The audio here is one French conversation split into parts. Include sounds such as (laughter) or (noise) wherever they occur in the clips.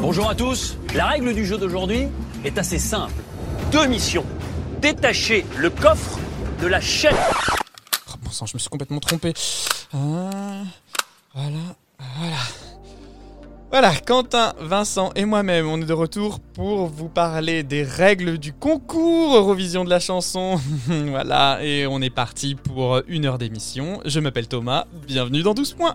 Bonjour à tous. La règle du jeu d'aujourd'hui est assez simple. Deux missions. Détacher le coffre de la chaîne. Oh, bon sang, je me suis complètement trompé. Ah, voilà, voilà. Voilà, Quentin, Vincent et moi-même, on est de retour pour vous parler des règles du concours Eurovision de la chanson. (laughs) voilà, et on est parti pour une heure d'émission. Je m'appelle Thomas, bienvenue dans 12 points.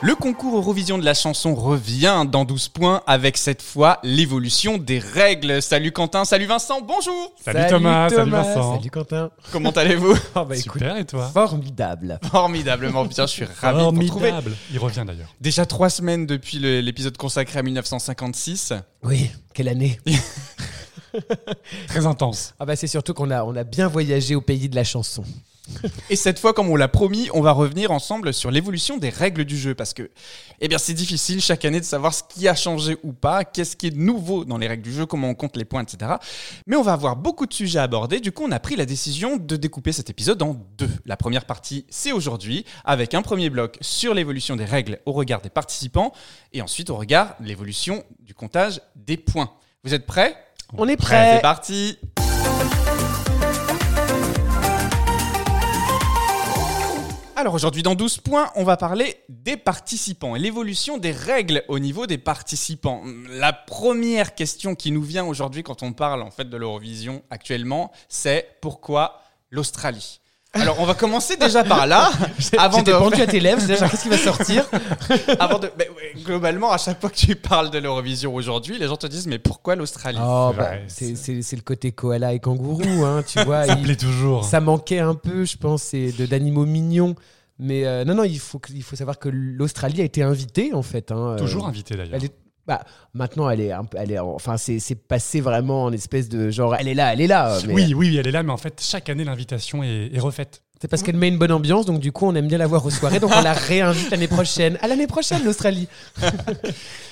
Le concours Eurovision de la chanson revient dans 12 points avec cette fois l'évolution des règles. Salut Quentin, salut Vincent, bonjour Salut, Thomas, salut Vincent. Salut Quentin. Comment allez-vous (laughs) Oh bah écoute, Super, et toi formidable. Formidablement bien, je suis ravi de vous retrouver. Formidable. Il revient d'ailleurs. Déjà trois semaines depuis l'épisode consacré à 1956. Oui, quelle année. (laughs) Très intense. Ah bah c'est surtout qu'on a, on a bien voyagé au pays de la chanson. Et cette fois, comme on l'a promis, on va revenir ensemble sur l'évolution des règles du jeu. Parce que, eh bien, c'est difficile chaque année de savoir ce qui a changé ou pas, qu'est-ce qui est nouveau dans les règles du jeu, comment on compte les points, etc. Mais on va avoir beaucoup de sujets à aborder. Du coup, on a pris la décision de découper cet épisode en deux. La première partie, c'est aujourd'hui, avec un premier bloc sur l'évolution des règles au regard des participants, et ensuite au regard de l'évolution du comptage des points. Vous êtes prêts? On est C'est prêt. parti Alors aujourd'hui dans 12 points, on va parler des participants et l'évolution des règles au niveau des participants. La première question qui nous vient aujourd'hui quand on parle en fait de l'Eurovision actuellement, c'est pourquoi l'Australie? Alors on va commencer déjà par là, (laughs) avant de, pendu à (laughs) tes lèvres, déjà qu'est-ce qui va sortir? (laughs) Avant de, mais globalement à chaque fois que tu parles de l'Eurovision aujourd'hui, les gens te disent mais pourquoi l'Australie? Oh bah c'est le côté koala et kangourou, hein, tu vois. Ça il- plaît toujours. ça manquait un peu, je pense, de d'animaux mignons. Mais euh, non, non, il faut, que- il faut savoir que l'Australie a été invitée en fait. hein, euh, Toujours invité d'ailleurs. Bah, maintenant, elle est, un elle est, enfin, c'est c'est passé vraiment en espèce de genre, elle est là, elle est là. mais- Oui, oui, elle est là, mais en fait, chaque année, l'invitation est, est refaite. C'est parce qu'elle met une bonne ambiance, donc du coup, on aime bien la voir aux soirées, donc on la réinvite l'année prochaine. À l'année prochaine, l'Australie.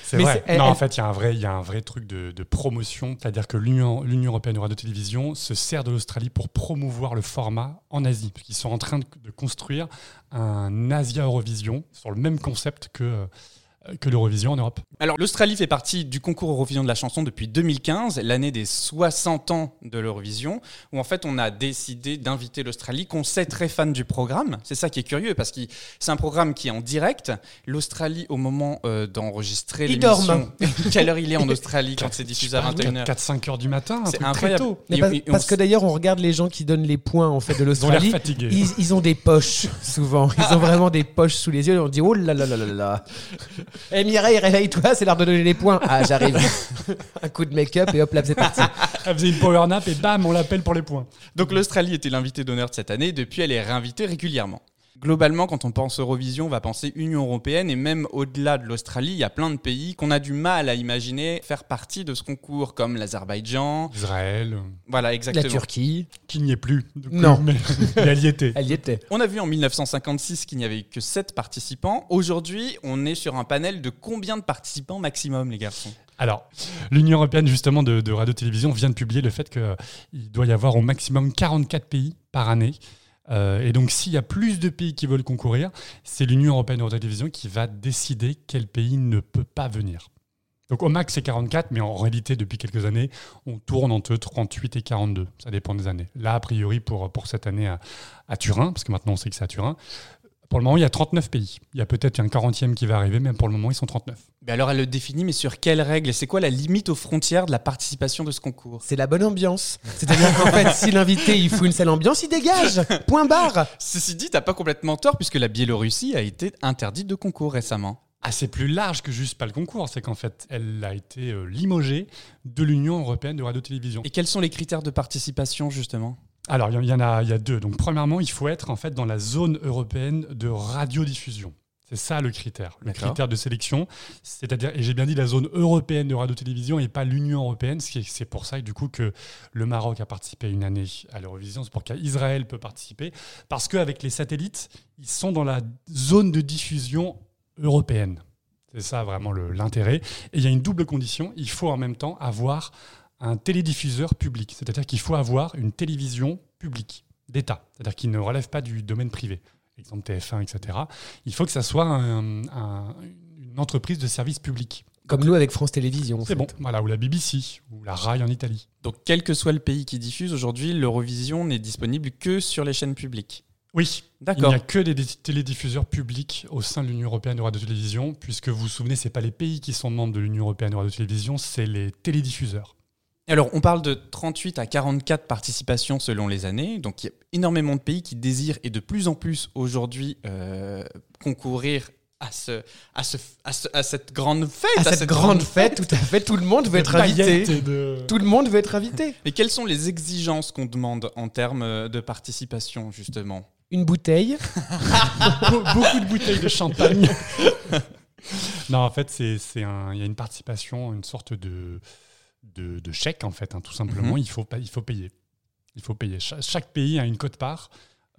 C'est vrai. elle- non, en fait, il y, a un vrai- truc de, de promotion. C'est-à-dire que l'Union européenne de radio-télévision se sert de l'Australie pour promouvoir le format en Asie. Parce qu'ils sont en train de, de construire un Asia Eurovision sur le même concept que, euh, que l'Eurovision en Europe. Alors, l'Australie fait partie du concours Eurovision de la chanson depuis 2015, l'année des 60 ans de l'Eurovision, où en fait on a décidé d'inviter l'Australie, qu'on sait très fan du programme. C'est ça qui est curieux, parce que c'est un programme qui est en direct. L'Australie, au moment euh, d'enregistrer Ils l'émission... dorment. (laughs) Quelle heure il est en Australie quand c'est diffusé à 21h 4-5 heures? du matin, C'est incroyable. très tôt. Mais Et- pas- et on parce que d'ailleurs, on regarde les gens qui donnent les points en fait de Ils l'Australie. fatigués. Ils, ils ont des poches souvent. Ils ont vraiment des poches sous les yeux. Et on dit oh là là là là là là. (laughs) Eh Mireille, réveille-toi, c'est l'heure de donner les points. Ah j'arrive. (laughs) Un coup de make-up et hop là c'est parti. Elle faisait une power nap et bam, on l'appelle pour les points. Donc l'Australie était l'invité d'honneur de cette année, depuis elle est réinvitée régulièrement. Globalement, quand on pense Eurovision, on va penser Union européenne et même au-delà de l'Australie, il y a plein de pays qu'on a du mal à imaginer faire partie de ce concours, comme l'Azerbaïdjan. Israël, Voilà, La exactement. Turquie, qui n'y est plus. du coup, Non. (laughs) Mais, elle y était. elle y était. On a vu en 1956 qu'il n'y avait que 7 participants. Aujourd'hui, on est sur un panel de combien de participants maximum, les garçons? Alors, l'Union européenne justement de, de radio-télévision vient de publier le fait qu'il doit y avoir au maximum 44 pays par année. Euh, et donc, s'il y a plus de pays qui veulent concourir, c'est l'Union européenne de radio-télévision qui va décider quel pays ne peut pas venir. Donc, au max, c'est 44, mais en réalité, depuis quelques années, on tourne entre 38 et 42. Ça dépend des années. Là, a priori, pour, pour cette année à, à Turin, parce que maintenant on sait que c'est à Turin, pour le moment, il y a 39 pays. Il y a peut-être un 40e qui va arriver, mais pour le moment, ils sont 39. Mais alors, elle le définit, mais sur quelles règles? Et c'est quoi la limite aux frontières de la participation de ce concours? C'est la bonne ambiance. C'est-à-dire qu'en fait, si l'invité il fout une sale ambiance, il dégage. Point barre. Ceci dit, t'as pas complètement tort, puisque la Biélorussie a été interdite de concours récemment. Ah, c'est plus large que juste pas le concours, c'est qu'en fait, elle a été euh, limogée de l'Union européenne de radio-télévision. Et quels sont les critères de participation, justement? Alors, il y, en- a, il y a deux. Donc, premièrement, il faut être en fait dans la zone européenne de radiodiffusion. C'est ça le critère, le critère de sélection. C'est-à-dire, et j'ai bien dit la zone européenne de radio-télévision et pas l'Union européenne. C'est pour ça du coup que le Maroc a participé une année à l'Eurovision. C'est pour qu'Israël peut participer. Parce qu'avec les satellites, ils sont dans la zone de diffusion européenne. C'est ça vraiment l'intérêt. Et il y a une double condition. Il faut en même temps avoir un télédiffuseur public. C'est-à-dire qu'il faut avoir une télévision publique d'État. C'est-à-dire qui ne relève pas du domaine privé. Exemple TF1, etc. Il faut que ça soit un- un- une entreprise de service public. Comme nous avec France Télévisions. C'est bon. Voilà, ou la BBC, ou la RAI en Italie. Donc, quel que soit le pays qui diffuse, aujourd'hui, l'Eurovision n'est disponible que sur les chaînes publiques. Oui, il D'accord. n'y a que des télédiffuseurs publics au sein de l'Union européenne de radio-télévision, puisque vous vous souvenez, ce n'est pas les pays qui sont membres de l'Union européenne de radio-télévision, c'est les télédiffuseurs. Alors, on parle de 38 à 44 participations selon les années. Donc, il y a énormément de pays qui désirent et de plus en plus aujourd'hui euh, concourir à, ce, à, ce, à, ce- à cette grande fête. À cette grande fête, tout à fait, tout le monde veut être invité. De- Tout le monde veut être invité. Mais quelles sont les exigences qu'on demande en termes euh, de participation, justement? Une bouteille. (laughs) Be- beaucoup de bouteilles de champagne. (laughs) non, en fait, un- il y a une participation, une sorte de, de, de chèque, en fait, hein, tout simplement. Mhm. il, faut, il faut payer. Il faut payer. Cha- chaque pays a une cote-part,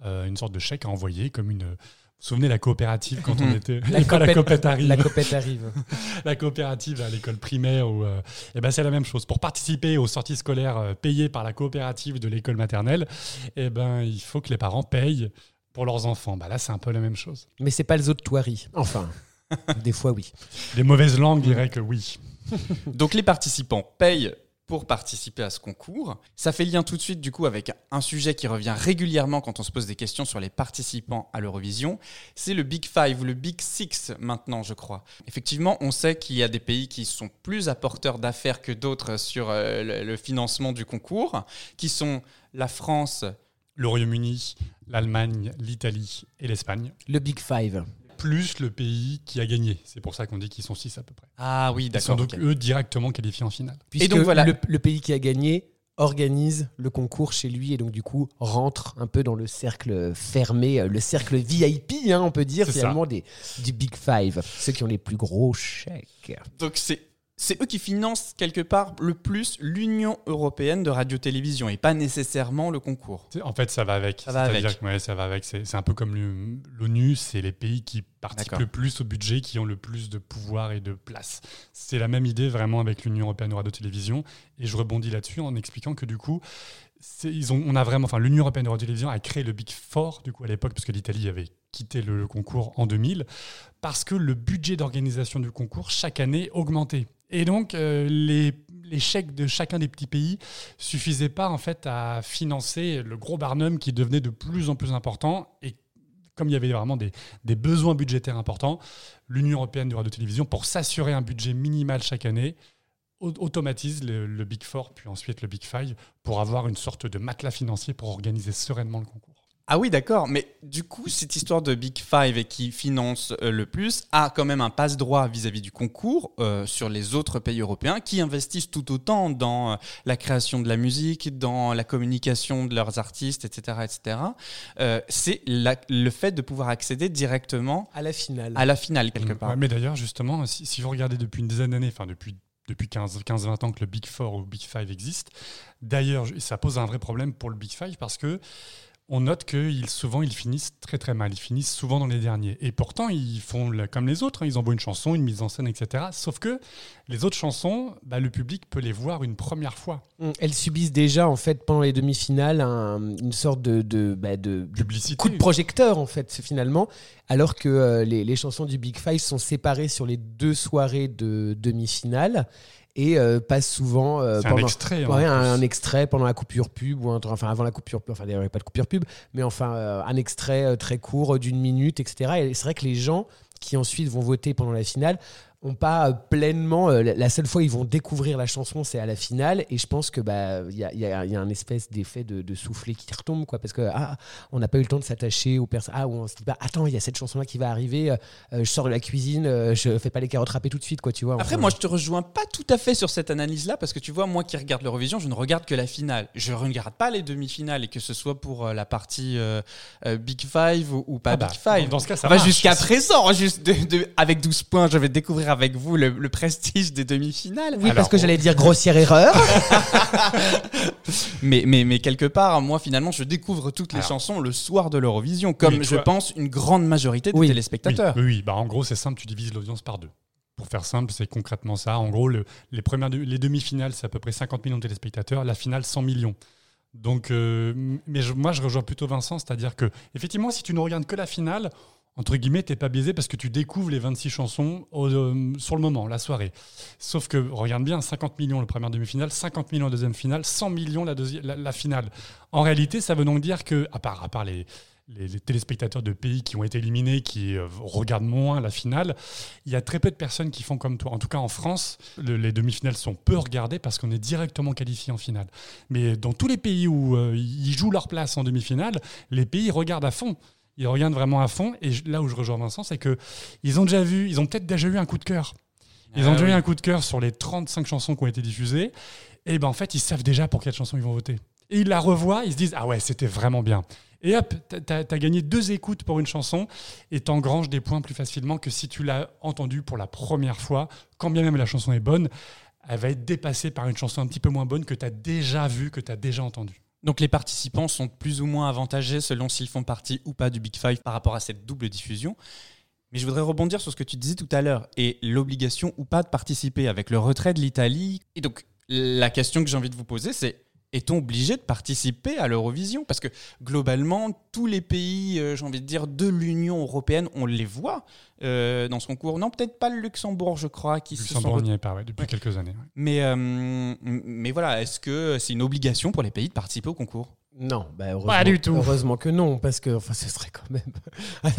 euh, une sorte de chèque à envoyer, comme une. Vous vous souvenez la coopérative quand on Mhm. était. La (laughs) copette- arrive. La copette arrive. (laughs) la coopérative à l'école primaire ou euh, eh ben c'est la même chose pour participer aux sorties scolaires euh, payées par la coopérative de l'école maternelle eh ben il faut que les parents payent pour leurs enfants bah là c'est un peu la même chose Mais c'est pas le zoo de Thoiry. Enfin, (laughs) des fois oui. les mauvaises langues diraient que oui (laughs) Donc, les participants payent pour participer à ce concours. Ça fait lien tout de suite, du coup, avec un sujet qui revient régulièrement quand on se pose des questions sur les participants à l'Eurovision. C'est le Big Five ou le Big Six maintenant, je crois. Effectivement, on sait qu'il y a des pays qui sont plus apporteurs d'affaires que d'autres sur euh, le, le financement du concours, qui sont la France, le Royaume-Uni l'Allemagne l'Italie et l'Espagne Le Big Five. Plus le pays qui a gagné c'est pour ça qu'on dit qu'ils sont six à peu près Ah oui, ils sont d'accord. donc eux directement qualifiés en finale Puisque donc, voilà. le, le pays qui a gagné organise le concours chez lui et donc du coup rentre un peu dans le cercle fermé, euh, le cercle VIP, hein, on peut dire ça. finalement des, du Big Five, ceux qui ont les plus gros chèques. Donc c'est c'est eux qui financent quelque part le plus l'Union européenne de radio-télévision et pas nécessairement le concours. En fait, ça va avec. Ça va avec. que, ouais, ça va avec. C'est un peu comme l'ONU, c'est les pays qui participent le plus au budget, qui ont le plus de pouvoir et de place. C'est la même idée vraiment avec l'Union européenne de radio-télévision. Et je rebondis là-dessus en expliquant que du coup, c'est- ils ont, on a vraiment, enfin, l'Union européenne de radio-télévision a créé le Big Four du coup à l'époque, parce que l'Italie avait quitté le, le concours en 2000, parce que le budget d'organisation du concours chaque année augmentait. Et donc, euh, les, chèques de chacun des petits pays suffisaient pas en fait à financer le gros Barnum qui devenait de plus en plus important. Et comme il y avait vraiment des, besoins budgétaires importants, l'Union européenne de radio-télévision, pour s'assurer un budget minimal chaque année, au- automatise le Big Four, puis ensuite le Big Five, pour avoir une sorte de matelas financier pour organiser sereinement le concours. Ah oui, d'accord, mais du coup, cette histoire de Big Five et qui finance euh, le plus a quand même un passe-droit vis-à-vis du concours euh, sur les autres pays européens qui investissent tout autant dans euh, la création de la musique, dans la communication de leurs artistes, etc. etc. Euh, C'est la- le fait de pouvoir accéder directement À la finale. à la finale, quelque part. Ouais, mais d'ailleurs, justement, si, si vous regardez depuis une dizaine d'années, enfin depuis, depuis 15-20 ans que le Big Four ou Big Five existe, d'ailleurs, ça pose un vrai problème pour le Big Five parce que on note que ils, souvent ils finissent très très mal, ils finissent souvent dans les derniers. Et pourtant, ils font comme les autres, hein, ils envoient une chanson, une mise en scène, etc. Sauf que les autres chansons, bah, le public peut les voir une première fois. Mm, Elles subissent déjà en fait pendant les demi-finales un- une sorte de, de, bah, de- de Publicité. coup de projecteur en fait finalement, alors que euh, les, les chansons du Big Five sont séparées sur les deux soirées de demi-finale et euh, passent souvent euh, C'est un extrait. en Ouais, plus. un, un extrait pendant la coupure pub ou un- enfin avant la coupure pub, enfin d'ailleurs il n'y a pas de coupure pub, mais enfin euh, un extrait euh, très court d'une minute, etc. Et c'est vrai que les gens qui ensuite vont voter pendant la finale ont pas euh, pleinement. euh, la- seule fois ils vont découvrir la chanson, c'est à la finale. Et je pense que bah il y a, il y a- il y a un espèce d'effet de, de soufflet qui retombe, quoi, parce que ah, on n'a pas eu le temps de s'attacher aux personnes. Ah, ou on se dit bah attends, il y a cette chanson-là qui va arriver. euh, je sors de la cuisine, euh, je fais pas les carottes râpées tout de suite, quoi, tu vois. Après, enfin. moi, je te rejoins pas tout à fait sur cette analyse-là, parce que tu vois, moi qui regarde l'Eurovision, je ne regarde que la finale. Je ne regarde pas les demi-finales, et que ce soit pour euh, la partie euh, euh, Big Five ou, ou pas Ah bah, Big Five. dans- ce cas, ça Enfin, marche. jusqu'à présent, juste de- de- avec 12 points, je vais découvrir avec vous le, le prestige des demi-finales. Oui, parce que j'allais dire grossière erreur. (laughs) Mais, mais, mais quelque part, moi, finalement, je découvre toutes les Alors. chansons le soir de l'Eurovision, comme Oui, je vois. pense une grande majorité des Oui. téléspectateurs. Oui, oui, oui. Bah, en gros, c'est simple, tu divises l'audience par deux. Pour faire simple, c'est concrètement ça. En gros, le- les, premières, de- les demi-finales, c'est à peu près 50 millions de téléspectateurs. La finale, 100 millions. Donc, euh, mais je- moi, je rejoins plutôt Vincent, c'est-à-dire que, effectivement, si tu ne regardes que la finale, entre guillemets, t'es pas biaisé parce que tu découvres les 26 chansons euh, sur le moment, la soirée. Sauf que, regarde bien, 50 millions la première demi-finale, 50 millions la deuxième finale, 100 millions la, la, la finale. En réalité, ça veut donc dire que, à part, à part les, téléspectateurs de pays qui ont été éliminés, qui euh, regardent moins la finale, il y a très peu de personnes qui font comme toi. En tout cas, en France, le- les demi-finales sont peu regardées parce qu'on est directement qualifié en finale. Mais dans tous les pays où euh, ils jouent leur place en demi-finale, les pays regardent à fond. Ils regardent vraiment à fond. Et là où je rejoins Vincent, c'est que ils ont déjà vu, ils ont peut-être déjà eu un coup de cœur. Ils Ah ont déjà oui. eu un coup de cœur sur les 35 chansons qui ont été diffusées. Et ben en fait, ils savent déjà pour quelle chanson ils vont voter. Et ils la revoient, ils se disent Ah ouais, c'était vraiment bien. Et hop, t'as as, gagné deux écoutes pour une chanson et t'engranges des points plus facilement que si tu l'as entendue pour la première fois. Quand bien même la chanson est bonne, elle va être dépassée par une chanson un petit peu moins bonne que tu as déjà vue, que tu as déjà entendue. Donc les participants sont plus ou moins avantagés selon s'ils font partie ou pas du Big Five par rapport à cette double diffusion. Mais je voudrais rebondir sur ce que tu disais tout à l'heure et l'obligation ou pas de participer avec le retrait de l'Italie. Et donc la question que j'ai envie de vous poser, c'est est-on obligé de participer à l'Eurovision Parce que globalement, tous les pays, euh, j'ai envie de dire, de l'Union européenne, on les voit euh, dans ce concours. Non, peut-être pas le Luxembourg, je crois, qui se sont Luxembourg n'y est pas ouais, depuis Ouais. quelques années. ouais. mais, euh, mais voilà, est-ce que c'est une obligation pour les pays de participer au concours? Non, bah heureusement, Pas du tout. Heureusement que non, parce que enfin, ce serait quand même.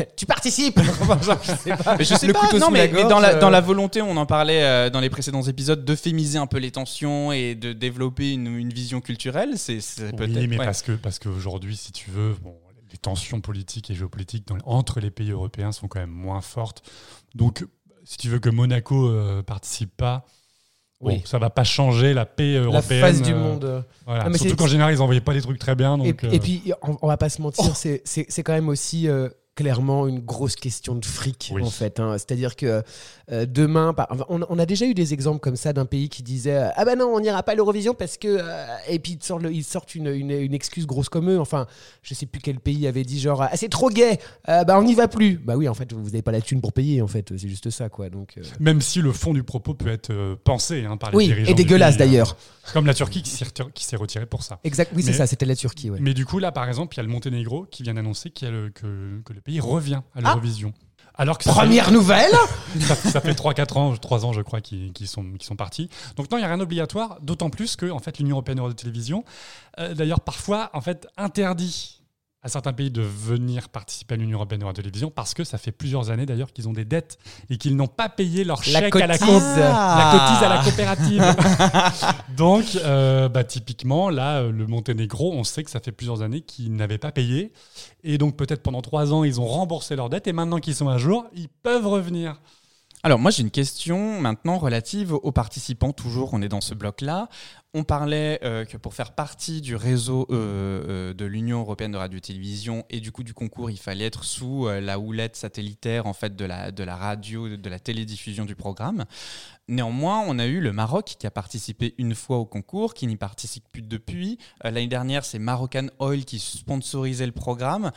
(laughs) tu participes (laughs) je sais pas. mais je sais Le pas, couteau non, sous mais, la mais gorge, dans, la, euh, dans la volonté, on en parlait euh, dans les précédents épisodes, d'euphémiser un peu les tensions et de développer une, une vision culturelle, c'est c'est peut-être. Oui, mais ouais. parce que parce qu'aujourd'hui, si tu veux, bon, les tensions politiques et géopolitiques dans- entre les pays européens sont quand même moins fortes. Donc, si tu veux que Monaco euh, participe pas, bon, Oui. ça va pas changer la paix La européenne. face du euh, monde. voilà. Ah, mais Surtout qu'en général, ils envoyaient pas des trucs très bien. Et, Donc, euh, et puis, on, on va pas se mentir, c'est- c'est c'est quand même aussi euh, clairement une grosse question de fric, Oui. en fait. hein. C'est-à-dire que euh, demain, par- on, on a déjà eu des exemples comme ça d'un pays qui disait euh, Ah ben non, on n'ira pas à l'Eurovision parce que. euh, et puis ils sortent, le- ils sortent une, une- une excuse grosse comme eux. Enfin, je sais plus quel pays avait dit genre Ah, c'est trop gay, bah on n'y va plus. Bah oui, en fait, vous n'avez pas la thune pour payer, en fait. C'est juste ça, quoi. Donc, même si le fond du propos peut être pensé hein, par les Oui, dirigeants et dégueulasse hein. d'ailleurs. Comme la Turquie qui s'est retirée pour ça. Exact, oui, c'est ça, c'était la Turquie, ouais. Mais du coup, là, par exemple, il y a le Monténégro qui vient d'annoncer que, que le pays revient à Ah l'Eurovision. Alors que ça fait- Première nouvelle (laughs) ça, ça fait 3-4 ans, 3 ans, je crois, qu'ils qu'ils sont, partis. Donc non, il n'y a rien d'obligatoire, d'autant plus que en fait, l'Union européenne de télévision, euh, d'ailleurs, parfois, en fait, interdit à certains pays de venir participer à l'Union européenne de télévision parce que ça fait plusieurs années d'ailleurs qu'ils ont des dettes et qu'ils n'ont pas payé leur La chèque à la, cotise. co- Ah. la cotise à la coopérative. (laughs) Donc, euh, bah, typiquement, là, le Monténégro, on sait que ça fait plusieurs années qu'ils n'avaient pas payé. Et donc, peut-être pendant trois ans, ils ont remboursé leurs dettes. Et maintenant qu'ils sont à jour, ils peuvent revenir. Alors moi j'ai une question maintenant relative aux participants, toujours on est dans ce bloc-là. On parlait euh, que pour faire partie du réseau euh, euh, de l'Union européenne de radio-télévision et du coup du concours, il fallait être sous la houlette satellitaire en fait de la, de la radio, de la télédiffusion du programme. Néanmoins, on a eu le Maroc qui a participé une fois au concours, qui n'y participe plus depuis. L'année dernière, c'est Moroccan Oil qui sponsorisait le programme.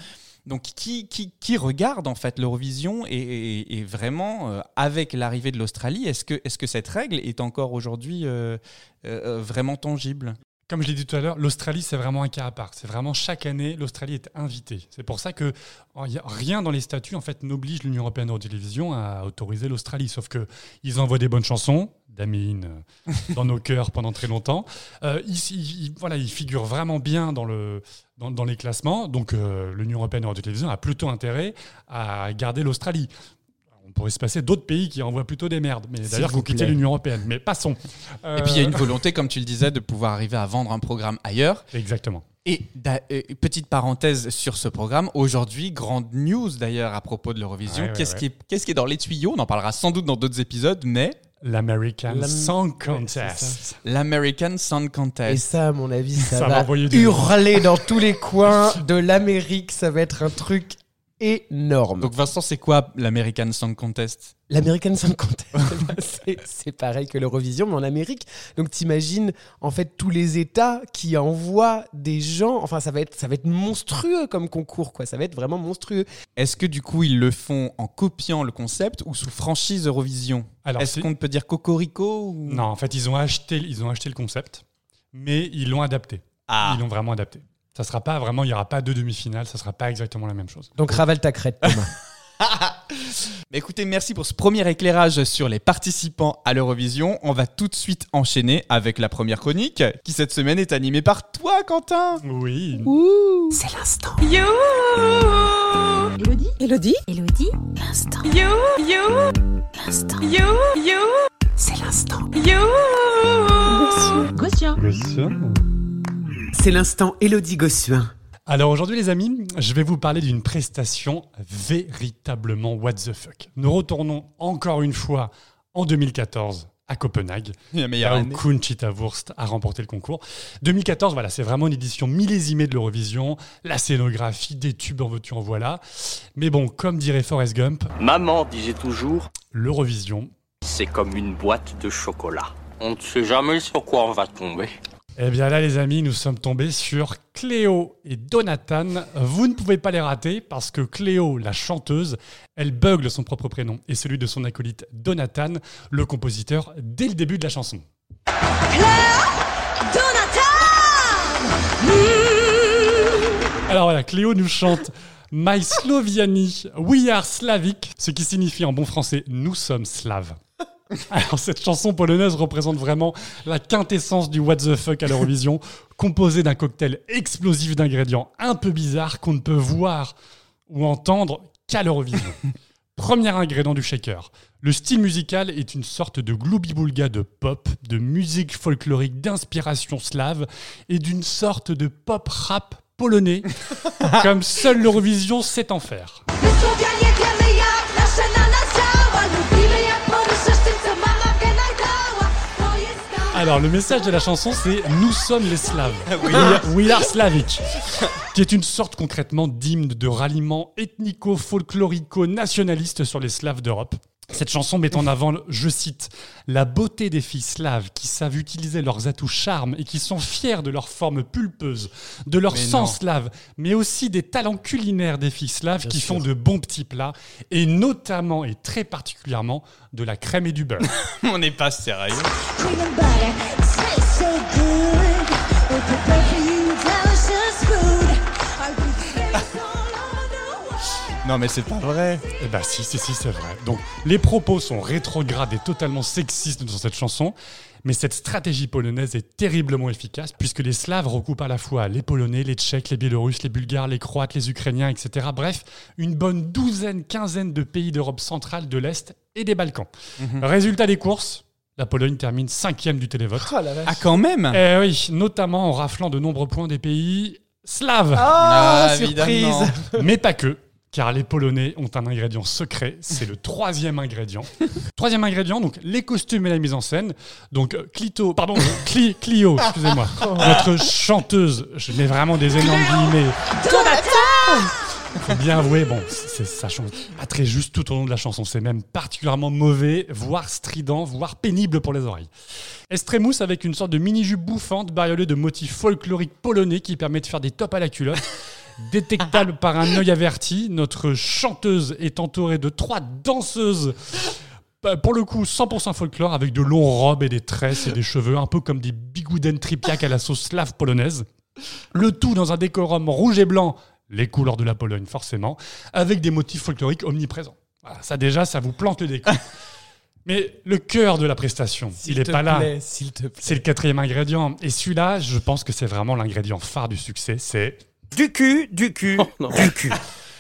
Donc, qui, qui, regarde en fait l'Eurovision et, vraiment, euh, avec l'arrivée de l'Australie, est-ce que, est que cette règle est encore aujourd'hui euh, euh, vraiment tangible? Comme je l'ai dit tout à l'heure, l'Australie, c'est vraiment un cas à part. C'est vraiment chaque année, l'Australie est invitée. C'est pour ça que oh, rien dans les statuts en fait n'oblige l'Union européenne télévision à autoriser l'Australie. Sauf que ils envoient des bonnes chansons, d'Amine euh, dans nos (laughs) cœurs pendant très longtemps. Euh, ils, voilà, ils figurent vraiment bien dans le dans, dans les classements. Donc euh, l'Union européenne télévision a plutôt intérêt à garder l'Australie. On pourrait se passer d'autres pays qui envoient plutôt des merdes, mais d'ailleurs vous plaît. l'Union européenne. Mais passons. Et puis il y a une Euh, volonté, comme tu le disais, de pouvoir arriver à vendre un programme ailleurs. Exactement. Et petite parenthèse sur ce programme, aujourd'hui, grande news d'ailleurs à propos de l'Eurovision. Ouais, ouais, qu'est-ce ouais. qui, est- qu'est-ce qui est dans les tuyaux? On en parlera sans doute dans d'autres épisodes, mais L'American L'Am- Song Contest. l'American Sound Et Contest. ça, à mon avis, (laughs) ça, Ça va va, envoyer du- hurler dans tous les coins de l'Amérique. Ça va être un truc énorme. Donc Vincent, c'est quoi l'American Sound Contest? L'American Song Contest, (laughs) ben, c'est- c'est pareil que l'Eurovision, mais en Amérique. Donc t'imagines en fait tous les États qui envoient des gens. Enfin, ça va être, ça va être monstrueux comme concours, quoi. Ça va être vraiment monstrueux. Est-ce que du coup ils le font en copiant le concept ou sous franchise Eurovision? Alors, Est-ce qu'on peut dire Cocorico ou... Non, en fait, ils ont acheté, ils ont acheté le concept, mais ils l'ont adapté. Ah. Ils l'ont vraiment adapté. Ça sera pas vraiment, il n'y aura pas deux demi-finales, ça sera pas exactement la même chose. Donc ravale ta crête, Thomas. (laughs) Mais écoutez, merci pour ce premier éclairage sur les participants à l'Eurovision. On va tout de suite enchaîner avec la première chronique, qui cette semaine est animée par toi, Quentin. Oui. C'est l'instant. You, Elodie Elodie, Elodie L'instant. you, you, L'instant. you, you, C'est l'instant. you. Gossuin. C'est l'instant Élodie Gossuin. Alors aujourd'hui les amis, je vais vous parler d'une prestation véritablement what the fuck. Nous retournons encore une fois en 2014 à Copenhague, La meilleure là où année. Conchita Wurst a remporté le concours. 2014, voilà, c'est vraiment une édition millésimée de l'Eurovision, la scénographie, des tubes en veux-tu en voilà. Mais bon, comme dirait Forrest Gump, Maman disait toujours, l'Eurovision, c'est comme une boîte de chocolat. On ne sait jamais sur quoi on va tomber. Eh bien là les amis, nous sommes tombés sur Cléo et Donatan. Vous ne pouvez pas les rater parce que Cléo, la chanteuse, elle bugle son propre prénom et celui de son acolyte Donatan, le compositeur, dès le début de la chanson. Alors voilà, Cléo nous chante My Sloviani, We Are Slavic, ce qui signifie en bon français Nous sommes slaves. (laughs) Alors cette chanson polonaise représente vraiment la quintessence du what the fuck à l'Eurovision, (laughs) composée d'un cocktail explosif d'ingrédients un peu bizarres qu'on ne peut voir ou entendre qu'à l'Eurovision. (laughs) Premier ingrédient du shaker. Le style musical est une sorte de gloubi-boulga de pop, de musique folklorique d'inspiration slave et d'une sorte de pop rap polonais, comme seule l'Eurovision sait en faire. Alors, le message de la chanson, c'est Nous sommes les Slaves. We are- We are Slavic. Qui est une sorte concrètement d'hymne de ralliement ethnico-folklorico-nationaliste sur les Slaves d'Europe. Cette chanson met en avant, je cite, la beauté des filles slaves qui savent utiliser leurs atouts charmes et qui sont fiers de leur forme pulpeuse, de leur Mais sang non. slave, mais aussi des talents culinaires des filles slaves qui sûr. font de bons petits plats et notamment et très particulièrement de la crème et du beurre. (laughs) On n'est pas sérieux. Non mais c'est pas vrai. Eh bah si, si, si, c'est vrai. Donc les propos sont rétrogrades et totalement sexistes dans cette chanson, mais cette stratégie polonaise est terriblement efficace puisque les Slaves recoupent à la fois les Polonais, les Tchèques, les Biélorusses, les Bulgares, les Croates, les Ukrainiens, etc. Bref, une bonne douzaine, quinzaine de pays d'Europe centrale, de l'Est et des Balkans. Résultat des courses, la Pologne termine cinquième du télévote. Oh. Ah quand même Eh oui, notamment en raflant de nombreux points des pays slaves. Ah, Ah, surprise évidemment. Mais pas que, car les Polonais ont un ingrédient secret, c'est le troisième ingrédient. (laughs) troisième ingrédient, donc les costumes et la mise en scène. Donc euh, Clito, pardon, Cli- Clio, (laughs) excusez-moi, notre chanteuse, je mets vraiment des énormes guillemets. Faut bien avouer, bon, c'est, ça chante pas très juste tout au long de la chanson. C'est même particulièrement mauvais, voire strident, voire pénible pour les oreilles. Estremous avec une sorte de mini-jupe bouffante bariolée de motifs folkloriques polonais qui permet de faire des tops à la culotte. Détectable par un œil averti, notre chanteuse est entourée de trois danseuses. bah, Pour le coup, 100% folklore avec de longues robes et des tresses et des cheveux, un peu comme des bigouden tripiaques à la sauce slave polonaise. Le tout dans un décorum rouge et blanc, les couleurs de la Pologne forcément, avec des motifs folkloriques omniprésents. Voilà, ça déjà, ça vous plante le décor. (laughs) Mais le cœur de la prestation, il n'est pas là. plaît, plaît. C'est le quatrième ingrédient. Et celui-là, je pense que c'est vraiment l'ingrédient phare du succès. C'est Du cul, du cul, du cul.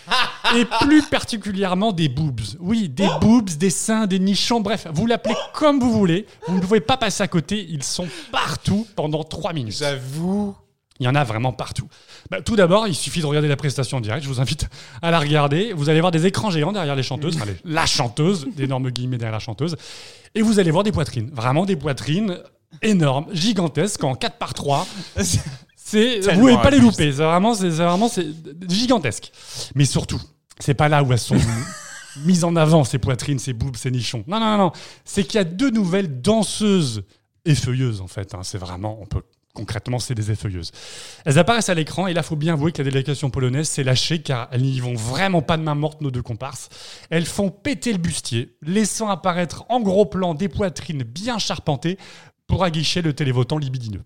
(laughs) et plus particulièrement des boobs. Oui, des boobs, des seins, des nichons, bref, vous l'appelez comme vous voulez. Vous ne pouvez pas passer à côté, ils sont partout pendant 3 minutes. J'avoue. Il y en a vraiment partout. Bah, tout d'abord, il suffit de regarder la prestation en direct. Je vous invite à la regarder. Vous allez voir des écrans géants derrière les chanteuses, enfin, les- (laughs) la chanteuse, d'énormes guillemets derrière la chanteuse. Et vous allez voir des poitrines. Vraiment des poitrines énormes, gigantesques, en 4 par 3. (laughs) C'est, vous Tellement pouvez pas les louper. C'est vraiment, c'est, c'est vraiment c'est gigantesque. Mais surtout, c'est pas là où elles sont (laughs) mises en avant, ces poitrines, ces boobs, ces nichons. Non, non, non, non. C'est qu'il y a deux nouvelles danseuses effeuilleuses, en fait. hein. C'est vraiment, on peut concrètement, c'est des effeuilleuses. Elles apparaissent à l'écran et là, faut bien avouer que la délégation polonaise s'est lâchée car elles n'y vont vraiment pas de main morte, nos deux comparses. Elles font péter le bustier, laissant apparaître en gros plan des poitrines bien charpentées pour aguicher le télévotant libidineux.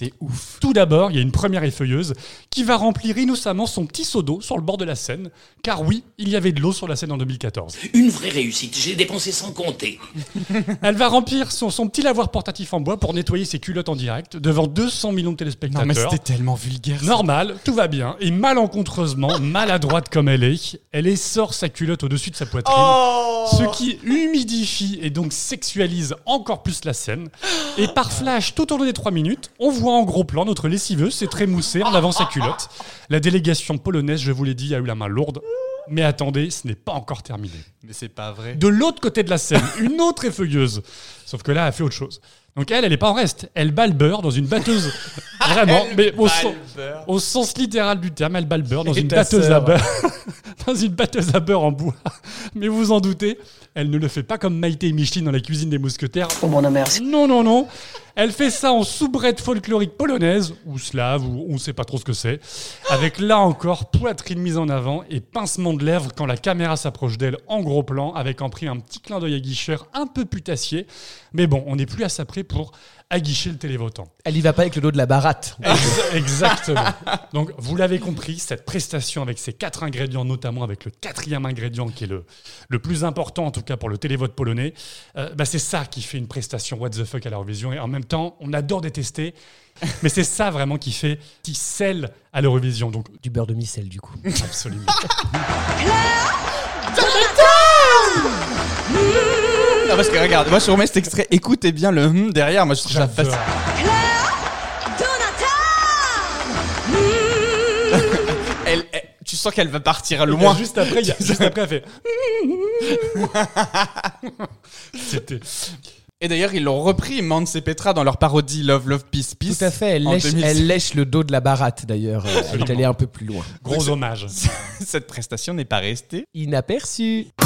C'est ouf. Tout d'abord, il y a une première effeuilleuse qui va remplir innocemment son petit seau d'eau sur le bord de la Seine. Car oui, il y avait de l'eau sur la Seine en 2014. Une vraie réussite, j'ai dépensé sans compter. (laughs) Elle va remplir son, son petit lavoir portatif en bois pour nettoyer ses culottes en direct devant 200 millions de Non, téléspectateurs. mais c'était tellement vulgaire. ça. Normal, tout va bien. Et malencontreusement, maladroite comme elle est, elle essore sa culotte au-dessus de sa poitrine. Oh Ce qui humidifie et donc sexualise encore plus la scène. Et par flash, tout au long des 3 minutes, on voit en gros plan notre lessiveuse s'est trémoussée en avant sa culotte. La délégation polonaise, je vous l'ai dit, a eu la main lourde. Mais attendez, ce n'est pas encore terminé. Mais c'est pas vrai. De l'autre côté de la scène, une autre effeuilleuse. Sauf que là, elle fait autre chose. Donc elle, elle n'est pas en reste. Elle bat le beurre dans une batteuse. (laughs) Vraiment, mais au, sens- au sens littéral du terme, elle bat le beurre dans Et une batteuse sœur. à beurre. (laughs) dans une batteuse à beurre en bois. Mais vous vous en doutez, elle ne le fait pas comme Maïté et Micheline dans la cuisine des mousquetaires. Oh mon merci. Non, non, non. Elle fait ça en soubrette folklorique polonaise, ou slave, ou on ne sait pas trop ce que c'est. Avec là encore poitrine mise en avant et pincement de lèvres quand la caméra s'approche d'elle en gros plan, avec en prix un petit clin d'œil aguicheur un peu putassier. Mais bon, on n'est plus à ça pour aguicher le télévotant. Elle y va pas avec le dos de la baratte. Ex- Exactement. Donc, vous l'avez compris, cette prestation avec ces quatre ingrédients, notamment avec le quatrième ingrédient qui est le, le plus important, en tout cas pour le télévote polonais, euh, bah, c'est ça qui fait une prestation what the fuck à l'Eurovision. Et en même temps, on adore détester, mais c'est ça vraiment qui fait, qui scelle à l'Eurovision. Donc, Du beurre de micelle, du coup. absolument. (laughs) Non, parce que regarde, moi je remets cet extrait. Écoutez bien le hum derrière. Moi je trouve ça. Elle, elle- tu sens qu'elle va partir loin. Juste après, il y a- juste après, elle fait. (laughs) C'était. Et d'ailleurs, ils l'ont repris, Mance et Petra, dans leur parodie Love, Love, Peace, Peace. Tout à fait. Elle en lèche, 2006. elle lèche le dos de la baratte, d'ailleurs. Euh, Elle est allée un peu plus loin. Gros hommage. (laughs) Cette prestation n'est pas restée. Inaperçu. (laughs)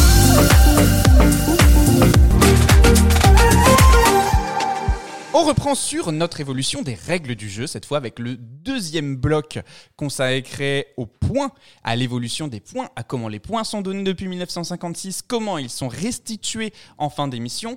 On reprend sur notre évolution des règles du jeu, cette fois avec le deuxième bloc consacré aux points, à l'évolution des points, à comment les points sont donnés depuis 1956, comment ils sont restitués en fin d'émission.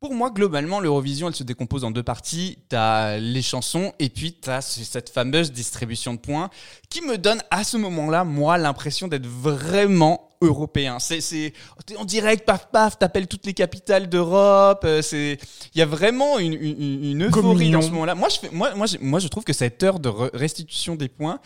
Pour moi, globalement, l'Eurovision, elle se décompose en deux parties. T'as les chansons et puis t'as ce- cette fameuse distribution de points qui me donne à ce moment-là, moi, l'impression d'être vraiment européen. C'est, en direct, paf, paf, t'appelles toutes les capitales d'Europe. euh, C'est, il y a vraiment une, une, une- une euphorie Communion. dans ce moment-là. Moi, je fais, moi, moi, moi, je trouve que cette heure de re- restitution des points